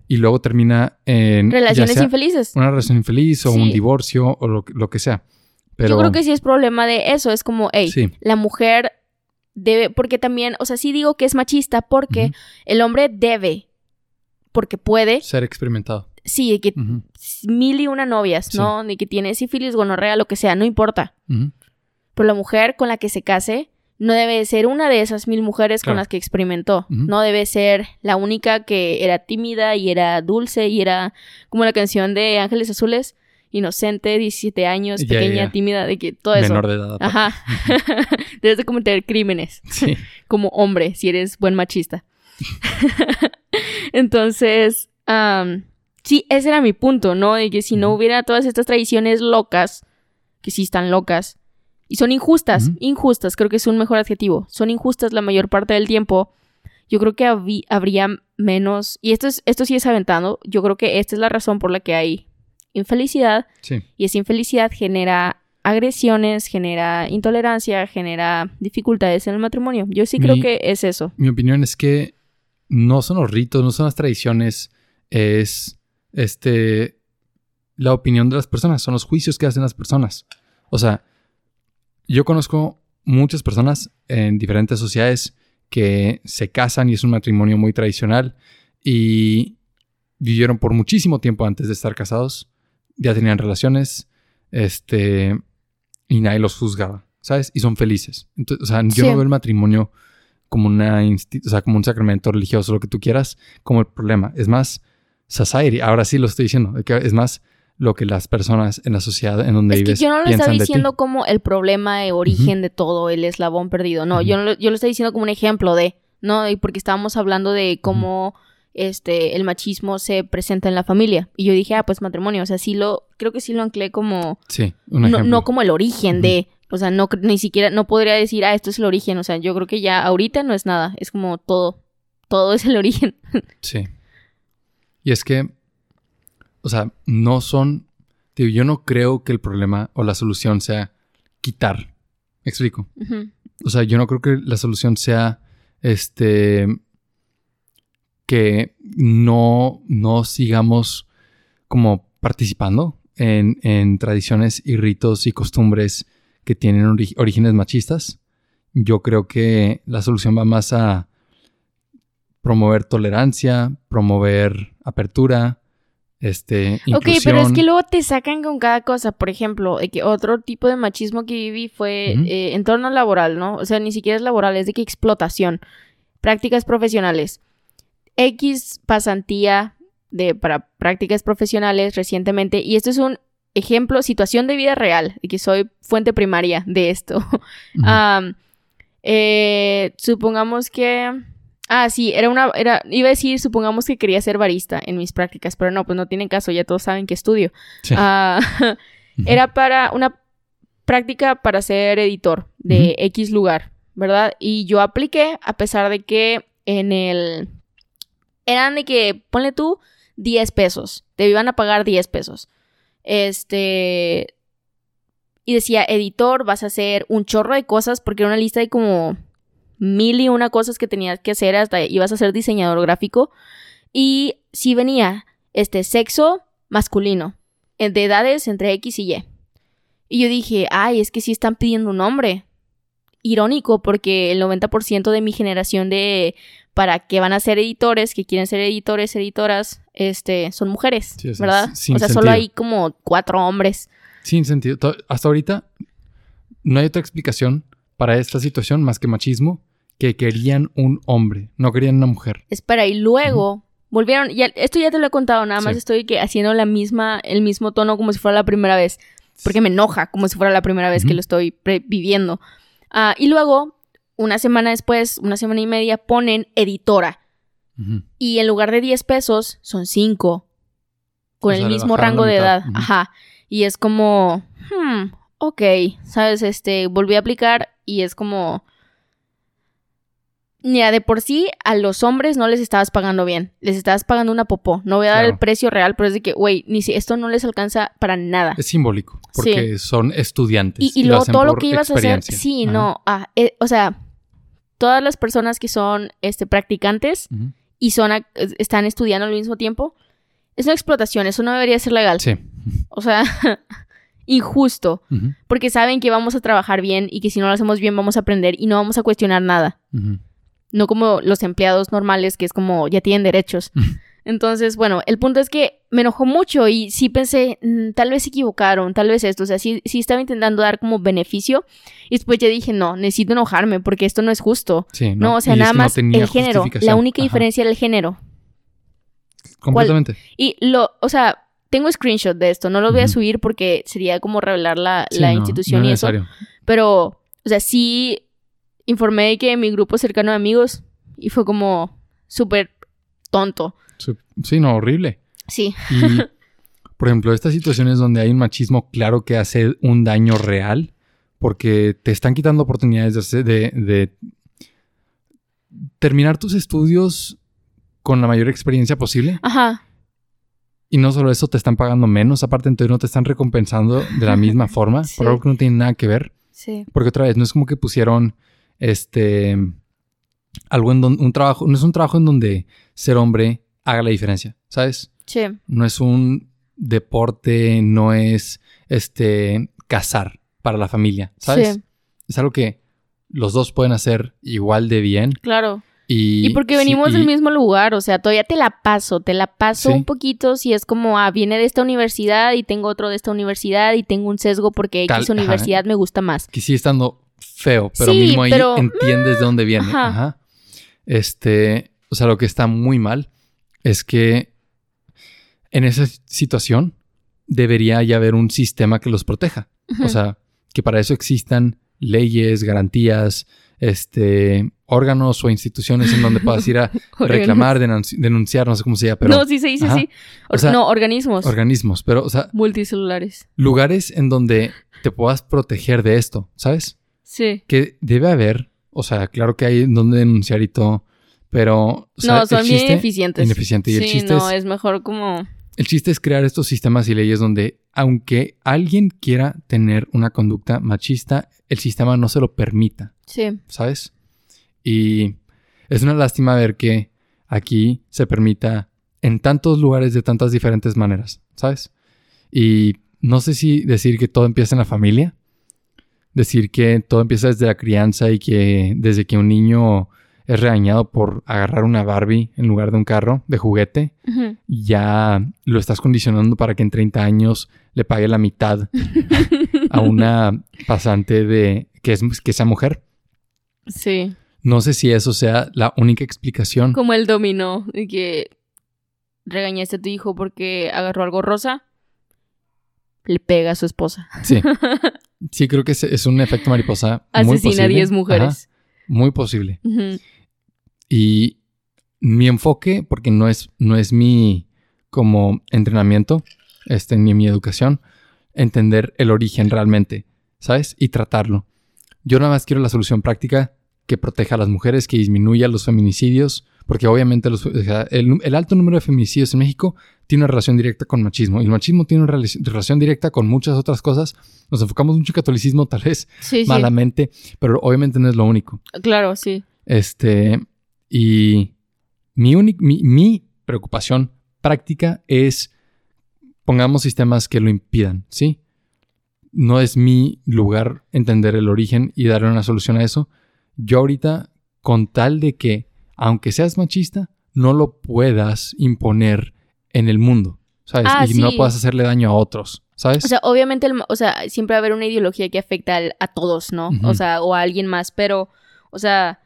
Speaker 2: Y luego termina en.
Speaker 1: Relaciones infelices.
Speaker 2: Una relación infeliz o un divorcio o lo, que- lo que sea. Pero,
Speaker 1: Yo creo que sí es problema de eso. Es como, hey,
Speaker 2: Sí.
Speaker 1: la mujer debe, porque también, o sea, sí digo que es machista porque el hombre debe, porque puede,
Speaker 2: Ser experimentado.
Speaker 1: sí, de que mil y una novias. ¿no? De que tiene sífilis, gonorrea, lo que sea, no importa. Pero la mujer con la que se case no debe ser una de esas mil mujeres con las que experimentó. No debe ser la única que era tímida y era dulce y era como la canción de Ángeles Azules, inocente, 17 años, pequeña, tímida, de que todo eso.
Speaker 2: Menor de edad.
Speaker 1: Ajá. Debes de cometer crímenes
Speaker 2: Sí.
Speaker 1: como hombre si eres buen machista. Entonces, am, sí, ese era mi punto, ¿no? De que si no hubiera todas estas tradiciones locas, que sí están locas, y son injustas, injustas, creo que es un mejor adjetivo, son injustas la mayor parte del tiempo, yo creo que habría menos, y esto, es, esto sí es aventando, yo creo que esta es la razón por la que hay infelicidad,
Speaker 2: Sí.
Speaker 1: y esa infelicidad genera agresiones, genera intolerancia, genera dificultades en el matrimonio. Yo sí creo
Speaker 2: Mi-
Speaker 1: que es eso.
Speaker 2: Mi opinión es que no son los ritos, no son las tradiciones, es este la opinión de las personas, son los juicios que hacen las personas. O sea, yo conozco muchas personas en diferentes sociedades que se casan y es un matrimonio muy tradicional y vivieron por muchísimo tiempo antes de estar casados, ya tenían relaciones, este, y nadie los juzgaba, ¿sabes? Y son felices. Entonces, o sea, yo
Speaker 1: Sí.
Speaker 2: no veo el matrimonio como una o sea, como un sacramento religioso, lo que tú quieras, como el problema. Es más society, ahora sí lo estoy diciendo, es más lo que las personas en la sociedad en donde
Speaker 1: Es que yo no lo estaba diciendo como el problema de origen de todo, el eslabón perdido. No, yo, no lo, yo lo estoy diciendo como un ejemplo de, ¿no? Y porque estábamos hablando de cómo este el machismo se presenta en la familia. Y yo dije, ah, pues matrimonio. O sea, sí lo, creo que sí lo anclé como
Speaker 2: Sí, un
Speaker 1: no,
Speaker 2: ejemplo.
Speaker 1: no como el origen de, o sea, no ni siquiera, no podría decir, ah, esto es el origen, o sea, yo creo que ya ahorita no es nada, es como todo, todo es el origen.
Speaker 2: Sí. Y es que, o sea, no son, digo, yo no creo que el problema o la solución sea quitar. ¿Me explico? O sea, yo no creo que la solución sea, este, que no, no sigamos como participando en, en tradiciones y ritos y costumbres que tienen orígenes machistas. Yo creo que la solución va más a promover tolerancia, promover apertura, este,
Speaker 1: Ok, pero es que luego te sacan con cada cosa, por ejemplo, de que otro tipo de machismo que viví fue
Speaker 2: Ujú.
Speaker 1: eh, entorno laboral, ¿no? O sea, ni siquiera es laboral, es de que explotación, prácticas profesionales, X pasantía de, para prácticas profesionales recientemente y esto es un ejemplo, situación de vida real, y que soy fuente primaria de esto. Eh, supongamos que... Ah, sí, era una... Era, iba a decir, supongamos que quería ser barista en mis prácticas, pero no, pues no tienen caso, ya todos saben que estudio.
Speaker 2: Sí.
Speaker 1: Ah, era para una práctica para ser editor de X lugar, ¿verdad? Y yo apliqué a pesar de que en el... Eran de que, ponle tú, 10 pesos. Te iban a pagar 10 pesos. Este... Y decía, editor, vas a hacer un chorro de cosas porque era una lista de como mil y una cosas que tenías que hacer hasta ibas a ser diseñador gráfico. Y sí venía, este, sexo masculino, eh, de edades entre X y Y. Y yo dije, ay, es que sí están pidiendo un hombre. Irónico, porque el 90% de mi generación de para que van a ser editores, que quieren ser editores, editoras, este, son mujeres,
Speaker 2: Sí,
Speaker 1: ¿verdad? o sea, solo hay como cuatro hombres.
Speaker 2: Sin sentido. Hasta ahorita no hay otra explicación para esta situación más que machismo, que querían un hombre, no querían una mujer.
Speaker 1: Espera, y luego volvieron, ya, esto ya te lo he contado, nada más
Speaker 2: Sí.
Speaker 1: estoy que haciendo la misma, el mismo tono como si fuera la primera vez, porque me enoja como si fuera la primera vez que lo estoy viviendo. Ah, y luego, una semana después, una semana y media, ponen editora. Y en lugar de 10 pesos, son 5. Con
Speaker 2: O sea,
Speaker 1: el mismo rango de edad. Ajá. Y es como, hmm, ok. ¿Sabes? Este, volví a aplicar y es como. Mira, de por sí a los hombres no les estabas pagando bien. Les estabas pagando una popó. No voy a dar
Speaker 2: Claro.
Speaker 1: el precio real, pero es de que, güey, ni si esto no les alcanza para nada.
Speaker 2: Es simbólico, porque son estudiantes.
Speaker 1: Y, y
Speaker 2: lo
Speaker 1: luego
Speaker 2: hacen
Speaker 1: todo lo que ibas a hacer, sí,
Speaker 2: Ajá.
Speaker 1: no, ah, eh, o sea, todas las personas que son este, practicantes y son están estudiando al mismo tiempo, es una explotación, eso no debería ser legal.
Speaker 2: Sí.
Speaker 1: O sea, injusto, porque saben que vamos a trabajar bien y que si no lo hacemos bien vamos a aprender y no vamos a cuestionar nada. No como los empleados normales que es como ya tienen derechos. Entonces, bueno, el punto es que me enojó mucho y sí pensé, "Mm, tal vez se equivocaron, tal vez esto, o sea, sí, sí estaba intentando dar como beneficio y después ya dije, no, necesito enojarme porque esto no es justo.
Speaker 2: Sí,
Speaker 1: No, o sea,
Speaker 2: y
Speaker 1: nada
Speaker 2: no
Speaker 1: más el género, la única
Speaker 2: Ajá.
Speaker 1: diferencia era el género.
Speaker 2: Completamente.
Speaker 1: Y lo, o sea, tengo screenshot de esto, no lo voy a subir porque sería como revelar la,
Speaker 2: Sí,
Speaker 1: la
Speaker 2: no,
Speaker 1: institución
Speaker 2: no
Speaker 1: y
Speaker 2: es
Speaker 1: eso.
Speaker 2: necesario.
Speaker 1: Pero, o sea, sí informé de que mi grupo cercano de amigos y fue como súper tonto.
Speaker 2: Sí, no, horrible.
Speaker 1: Sí.
Speaker 2: Y, por ejemplo, estas situaciones donde hay un machismo claro que hace un daño real, porque te están quitando oportunidades de, hacer- de- de terminar tus estudios con la mayor experiencia posible.
Speaker 1: Ajá.
Speaker 2: Y no solo eso, te están pagando menos, aparte entonces no te están recompensando de la misma forma,
Speaker 1: Sí.
Speaker 2: por algo que no tiene nada que ver.
Speaker 1: Sí.
Speaker 2: Porque otra vez, no es como que pusieron este algo en donde un trabajo, no es un trabajo en donde ser hombre haga la diferencia, ¿sabes?
Speaker 1: Sí.
Speaker 2: No es un deporte, no es este cazar para la familia, ¿sabes?
Speaker 1: Sí.
Speaker 2: Es algo que los dos pueden hacer igual de bien
Speaker 1: Claro.
Speaker 2: y
Speaker 1: Y porque
Speaker 2: sí,
Speaker 1: venimos
Speaker 2: y-
Speaker 1: del mismo lugar, o sea, todavía te la paso, te la paso
Speaker 2: Sí.
Speaker 1: un poquito si es como, ah, viene de esta universidad y tengo otro de esta universidad y tengo un sesgo porque X
Speaker 2: ajá.
Speaker 1: universidad me gusta más.
Speaker 2: que sigue estando feo, pero
Speaker 1: Sí,
Speaker 2: mismo ahí
Speaker 1: pero-
Speaker 2: entiendes de dónde viene.
Speaker 1: Ajá.
Speaker 2: Ajá. Este, o sea, lo que está muy mal es que en esa situación debería ya haber un sistema que los proteja. O sea, que para eso existan leyes, garantías, este, órganos o instituciones en donde puedas ir a reclamar, denunci- denunciar, no sé cómo se llama, pero
Speaker 1: no, sí se dice
Speaker 2: Ajá.
Speaker 1: sí.
Speaker 2: O sea,
Speaker 1: no, organismos
Speaker 2: organismos, pero, o sea,
Speaker 1: multicelulares.
Speaker 2: lugares en donde te puedas proteger de esto, ¿sabes?
Speaker 1: Sí.
Speaker 2: que debe haber, o sea, claro que hay donde denunciar y todo, pero o sea,
Speaker 1: no, son bien ineficientes.
Speaker 2: ineficiente. Y el chiste
Speaker 1: no,
Speaker 2: es,
Speaker 1: es mejor como...
Speaker 2: el chiste es crear estos sistemas y leyes donde, aunque alguien quiera tener una conducta machista, el sistema no se lo permita,
Speaker 1: Sí.
Speaker 2: ¿sabes? Y es una lástima ver que aquí se permita en tantos lugares de tantas diferentes maneras, ¿sabes? Y no sé si decir que todo empieza en la familia, decir que todo empieza desde la crianza y que desde que un niño es regañado por agarrar una Barbie en lugar de un carro de juguete, ya lo estás condicionando para que en 30 años le pague la mitad a una pasante de que, es, que sea mujer.
Speaker 1: Sí.
Speaker 2: No sé si eso sea la única explicación.
Speaker 1: Como el dominó, de que regañaste a tu hijo porque agarró algo rosa, le pega a su esposa.
Speaker 2: Sí. Sí, creo que es, es un efecto mariposa. muy
Speaker 1: Asesina a
Speaker 2: posible.
Speaker 1: 10 mujeres.
Speaker 2: Ajá, muy posible. Y mi enfoque, porque no es, no es mi como entrenamiento, este, ni mi educación, entender el origen realmente, ¿sabes? Y tratarlo. Yo nada más quiero la solución práctica que proteja a las mujeres, que disminuya los feminicidios, porque obviamente los- el, alto número de feminicidios en México tiene una relación directa con machismo, y el machismo tiene una rela- relación directa con muchas otras cosas. Nos enfocamos mucho en catolicismo, tal vez
Speaker 1: Sí, sí.
Speaker 2: malamente, pero obviamente no es lo único.
Speaker 1: Claro, sí.
Speaker 2: Este, y mi, mi, mi preocupación práctica es pongamos sistemas que lo impidan, ¿sí? No es mi lugar entender el origen y darle una solución a eso. Yo ahorita, con tal de que, aunque seas machista, no lo puedas imponer en el mundo, ¿sabes?
Speaker 1: Ah,
Speaker 2: y no puedas hacerle daño a otros, ¿sabes?
Speaker 1: O sea, obviamente, el o sea, siempre va a haber una ideología que afecta al- a todos, ¿no? O sea, o a alguien más, pero, o sea,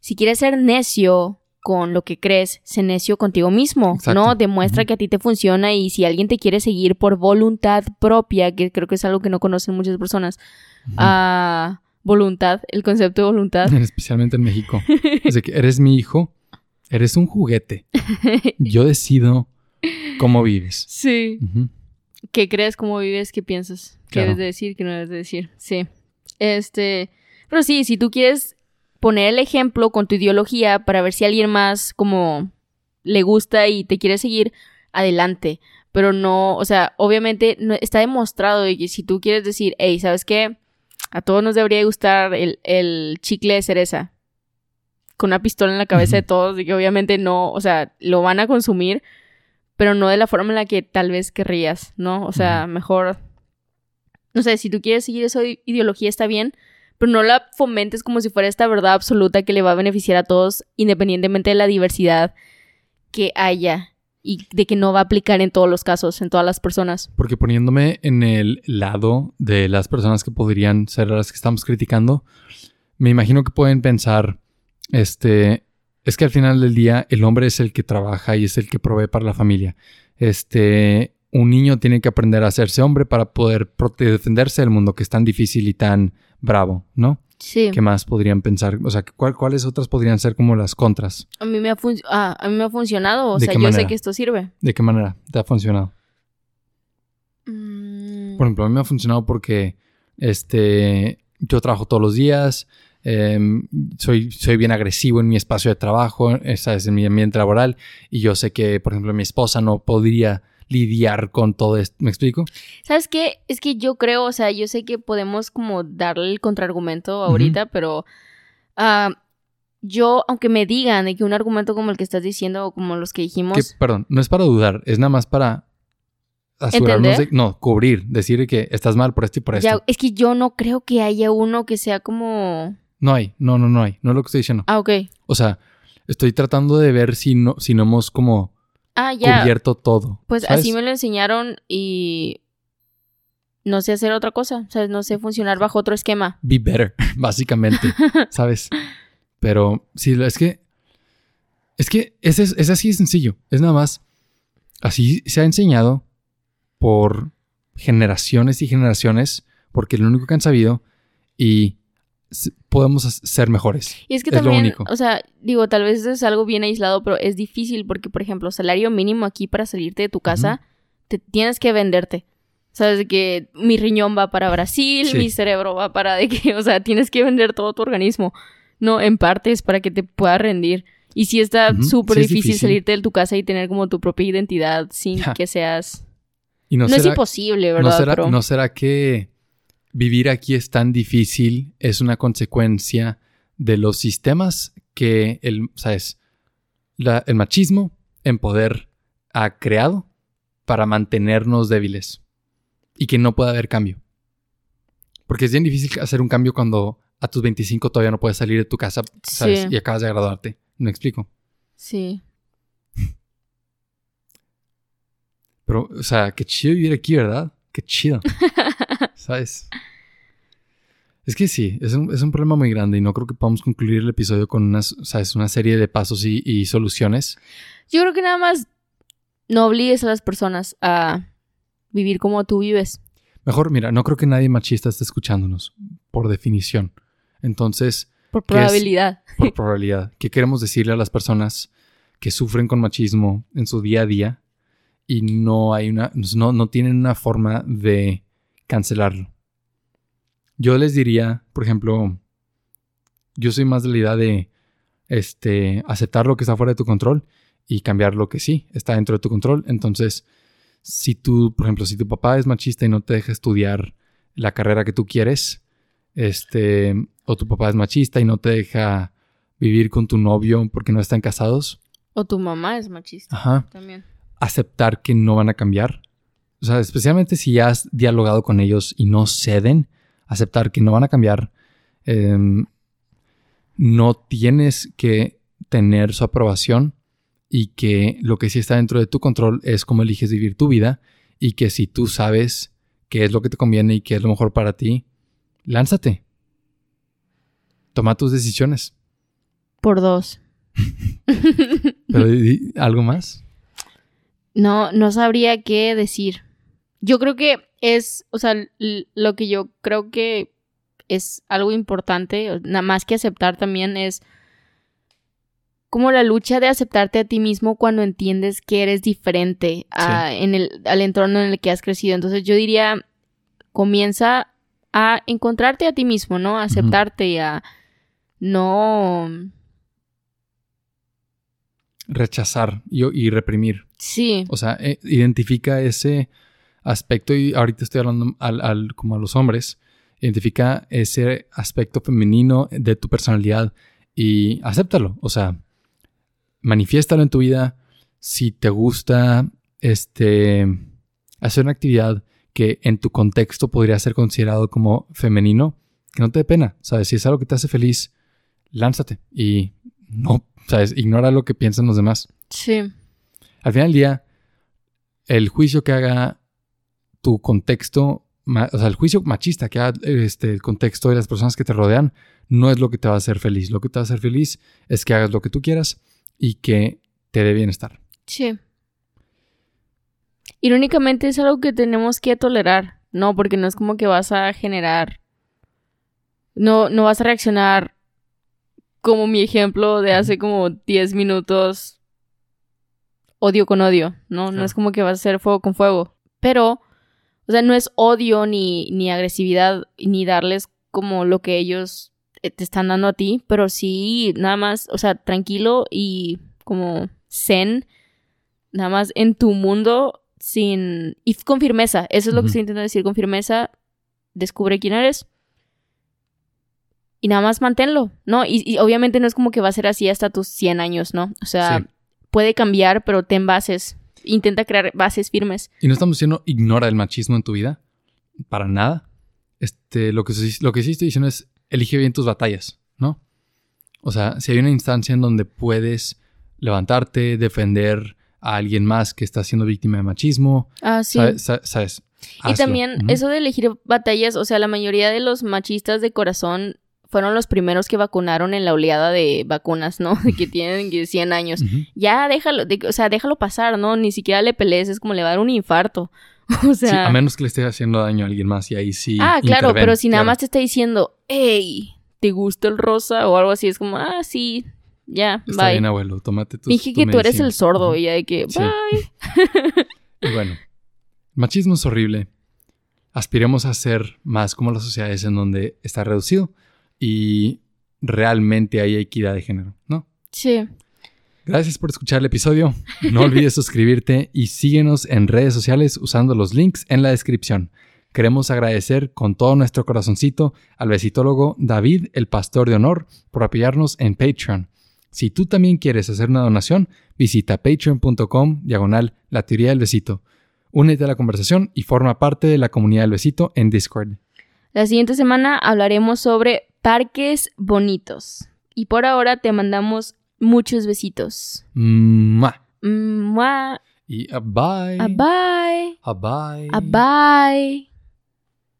Speaker 1: si quieres ser necio con lo que crees, sé necio contigo mismo,
Speaker 2: Exacto.
Speaker 1: ¿no? Demuestra que a ti te funciona y si alguien te quiere seguir por voluntad propia, que creo que es algo que no conocen muchas personas, ah, voluntad, el concepto de voluntad.
Speaker 2: Especialmente en México. Que eres mi hijo, eres un juguete. Yo decido cómo vives.
Speaker 1: sí.
Speaker 2: Ujú.
Speaker 1: ¿Qué crees? ¿Cómo vives? ¿Qué piensas? ¿Qué
Speaker 2: Claro.
Speaker 1: debes de decir? ¿Qué no debes de decir? Sí. Este. Pero sí, si tú quieres poner el ejemplo con tu ideología para ver si alguien más como le gusta y te quiere seguir, adelante. Pero no, o sea, obviamente no, está demostrado de que si tú quieres decir, hey, ¿sabes qué? A todos nos debería gustar el, el chicle de cereza. Con una pistola en la cabeza de todos, de que obviamente no, o sea, lo van a consumir, pero no de la forma en la que tal vez querrías, ¿no? O sea, mejor, no sé, si tú quieres seguir esa ideología está bien, pero no la fomentes como si fuera esta verdad absoluta que le va a beneficiar a todos, independientemente de la diversidad que haya y de que no va a aplicar en todos los casos, en todas las personas.
Speaker 2: Porque poniéndome en el lado de las personas que podrían ser las que estamos criticando, me imagino que pueden pensar, este, es que al final del día el hombre es el que trabaja y es el que provee para la familia. Este, un niño tiene que aprender a hacerse hombre para poder defenderse del mundo que es tan difícil y tan bravo, ¿no?
Speaker 1: Sí.
Speaker 2: ¿Qué más podrían pensar? O sea, ¿cuál- ¿cuáles otras podrían ser como las contras?
Speaker 1: A mí me ha, fun- ah, a mí me ha funcionado, o
Speaker 2: ¿De
Speaker 1: sea, yo sé que esto sirve.
Speaker 2: ¿De qué manera te ha funcionado?
Speaker 1: Mm,
Speaker 2: Por ejemplo, a mí me ha funcionado porque este, yo trabajo todos los días, em, soy, soy bien agresivo en mi espacio de trabajo, esa es en mi ambiente laboral, y yo sé que, por ejemplo, mi esposa no podría lidiar con todo esto. ¿Me explico?
Speaker 1: ¿Sabes qué? Es que yo creo, o sea, yo sé que podemos como darle el contraargumento ahorita, pero ah, yo, aunque me digan de que un argumento como el que estás diciendo o como los que dijimos,
Speaker 2: Que, perdón, no es para dudar, es nada más para asegurarnos de, no, cubrir, decir que estás mal por esto y por esto.
Speaker 1: ya, es que yo no creo que haya uno que sea como...
Speaker 2: No hay, no, no, no hay, no es lo que estoy diciendo.
Speaker 1: Ah, ok.
Speaker 2: O sea, estoy tratando de ver si no, si no hemos como
Speaker 1: Ah, ya.
Speaker 2: cubierto todo.
Speaker 1: Pues
Speaker 2: ¿sabes?
Speaker 1: así me lo enseñaron y no sé hacer otra cosa, o sea, no sé funcionar bajo otro esquema.
Speaker 2: be better, básicamente, ¿sabes? Pero sí, es que es que es, es, es así de sencillo, es nada más así se ha enseñado por generaciones y generaciones, porque es lo único que han sabido y podemos ser mejores.
Speaker 1: Y es que
Speaker 2: Es lo único.
Speaker 1: o sea, digo, tal vez es algo bien aislado, pero es difícil porque, por ejemplo, salario mínimo aquí para salirte de tu casa, te tienes que venderte. Sabes de que mi riñón va para Brasil,
Speaker 2: Sí.
Speaker 1: mi cerebro va para de que, o sea, tienes que vender todo tu organismo, no en partes para que te pueda rendir. Y sí está
Speaker 2: Ujú,
Speaker 1: súper
Speaker 2: sí
Speaker 1: difícil,
Speaker 2: difícil.
Speaker 1: salirte de tu casa y tener como tu propia identidad sin
Speaker 2: Ja.
Speaker 1: que seas...
Speaker 2: Y no,
Speaker 1: No, es
Speaker 2: será,
Speaker 1: imposible,
Speaker 2: no
Speaker 1: ¿verdad?
Speaker 2: será,
Speaker 1: Pero-
Speaker 2: no será que vivir aquí es tan difícil, es una consecuencia de los sistemas que el, ¿sabes? La- el machismo en poder ha creado para mantenernos débiles y que no pueda haber cambio. Porque es bien difícil hacer un cambio cuando a tus 25 todavía no puedes salir de tu casa, ¿sabes?
Speaker 1: Sí.
Speaker 2: Y acabas de graduarte. ¿Me explico?
Speaker 1: Sí.
Speaker 2: Pero, o sea, qué chido vivir aquí, ¿verdad? Qué chido. ¿Sabes? Es que sí, es un, es un problema muy grande y no creo que podamos concluir el episodio con unas, ¿sabes? una serie de pasos y, y soluciones.
Speaker 1: Yo creo que nada más no obligues a las personas a vivir como tú vives.
Speaker 2: Mejor, mira, no creo que nadie machista esté escuchándonos, por definición. Entonces,
Speaker 1: Por probabilidad.
Speaker 2: por probabilidad, ¿qué queremos decirle a las personas que sufren con machismo en su día a día y no hay una, no, no tienen una forma de cancelarlo? Yo les diría, por ejemplo, yo soy más de la idea de este, aceptar lo que está fuera de tu control y cambiar lo que sí está dentro de tu control. Entonces, si tú, por ejemplo, si tu papá es machista y no te deja estudiar la carrera que tú quieres, este, o tu papá es machista y no te deja vivir con tu novio porque no están casados,
Speaker 1: O tu mamá es machista
Speaker 2: ajá,
Speaker 1: también.
Speaker 2: aceptar que no van a cambiar. O sea, especialmente si ya has dialogado con ellos y no ceden, aceptar que no van a cambiar. Em, no tienes que tener su aprobación y que lo que sí está dentro de tu control es cómo eliges vivir tu vida y que si tú sabes qué es lo que te conviene y qué es lo mejor para ti, lánzate. Toma tus decisiones.
Speaker 1: Por dos.
Speaker 2: Pero algo más.
Speaker 1: No, no sabría qué decir. Yo creo que es, o sea, lo que yo creo que es algo importante, nada más que aceptar también es como la lucha de aceptarte a ti mismo cuando entiendes que eres diferente a- en el, al entorno en el que has crecido. Entonces yo diría, comienza a encontrarte a ti mismo, ¿no? A aceptarte y a no...
Speaker 2: Rechazar y, y reprimir.
Speaker 1: Sí,
Speaker 2: O sea, eh, identifica ese aspecto y ahorita estoy hablando al, al- como a los hombres. Identifica ese aspecto femenino de tu personalidad y acéptalo. O sea, manifiéstalo en tu vida. Si te gusta este, hacer una actividad que en tu contexto podría ser considerado como femenino, que no te dé pena. ¿Sabes? Si es algo que te hace feliz, lánzate y no, ¿sabes? Ignora lo que piensan los demás.
Speaker 1: sí,
Speaker 2: Al final del día, el juicio que haga tu contexto, o sea, el juicio machista que haga este, el contexto de las personas que te rodean, no es lo que te va a hacer feliz. Lo que te va a hacer feliz es que hagas lo que tú quieras y que te dé bienestar.
Speaker 1: Sí. Irónicamente es algo que tenemos que tolerar, ¿no? Porque no es como que vas a generar. No, no vas a reaccionar como mi ejemplo de hace como 10 minutos. Odio con odio, ¿no? No
Speaker 2: Claro.
Speaker 1: es como que vas a hacer fuego con fuego. Pero, o sea, no es odio ni, ni agresividad, ni darles como lo que ellos eh, te están dando a ti, pero sí, nada más, o sea, tranquilo y como zen, nada más en tu mundo sin... y con firmeza, eso es lo que estoy intentando decir, con firmeza, descubre quién eres y nada más manténlo, ¿no? Y, y obviamente no es como que va a ser así hasta tus 100 años, ¿no? O sea,
Speaker 2: Sí.
Speaker 1: puede cambiar, pero ten bases, intenta crear bases firmes.
Speaker 2: Y no estamos diciendo ignora el machismo en tu vida, para nada. Este, lo, que, sí- lo que sí estoy diciendo es elige bien tus batallas, ¿no? O sea, si hay una instancia en donde puedes levantarte, defender a alguien más que está siendo víctima de machismo,
Speaker 1: Ah, sí.
Speaker 2: ¿sabes? Sa- ¿sabes?
Speaker 1: Y
Speaker 2: Hazlo.
Speaker 1: también eso de elegir batallas, o sea, la mayoría de los machistas de corazón fueron los primeros que vacunaron en la oleada de vacunas, ¿no? De que tienen que 100 años. Ya déjalo, de- o sea, déjalo pasar, ¿no? Ni siquiera le pelees, es como le va a dar un infarto. O sea,
Speaker 2: Sí, a menos que le esté haciendo daño a alguien más y ahí sí.
Speaker 1: ah, claro,
Speaker 2: interven,
Speaker 1: pero si nada más te está diciendo, hey, ¿te gusta el rosa? O algo así, es como, ah, sí, ya,
Speaker 2: Está
Speaker 1: bye.
Speaker 2: bien, abuelo, tómate tu
Speaker 1: Finge
Speaker 2: tu
Speaker 1: que tú eres el sordo y hay que,
Speaker 2: Sí.
Speaker 1: bye.
Speaker 2: Y bueno, machismo es horrible. Aspiremos a ser más como las sociedades en donde está reducido y realmente hay equidad de género, ¿no?
Speaker 1: Sí.
Speaker 2: Gracias por escuchar el episodio. No olvides suscribirte y síguenos en redes sociales usando los links en la descripción. Queremos agradecer con todo nuestro corazoncito al besitólogo David, el pastor de honor, por apoyarnos en Patreon. Si tú también quieres hacer una donación, visita patreon.com diagonal la teoría del besito. Únete a la conversación y forma parte de la comunidad del besito en Discord.
Speaker 1: La siguiente semana hablaremos sobre parques bonitos. Y por ahora te mandamos muchos besitos.
Speaker 2: Mua.
Speaker 1: Mua.
Speaker 2: Y a bye.
Speaker 1: A bye.
Speaker 2: A bye.
Speaker 1: A bye.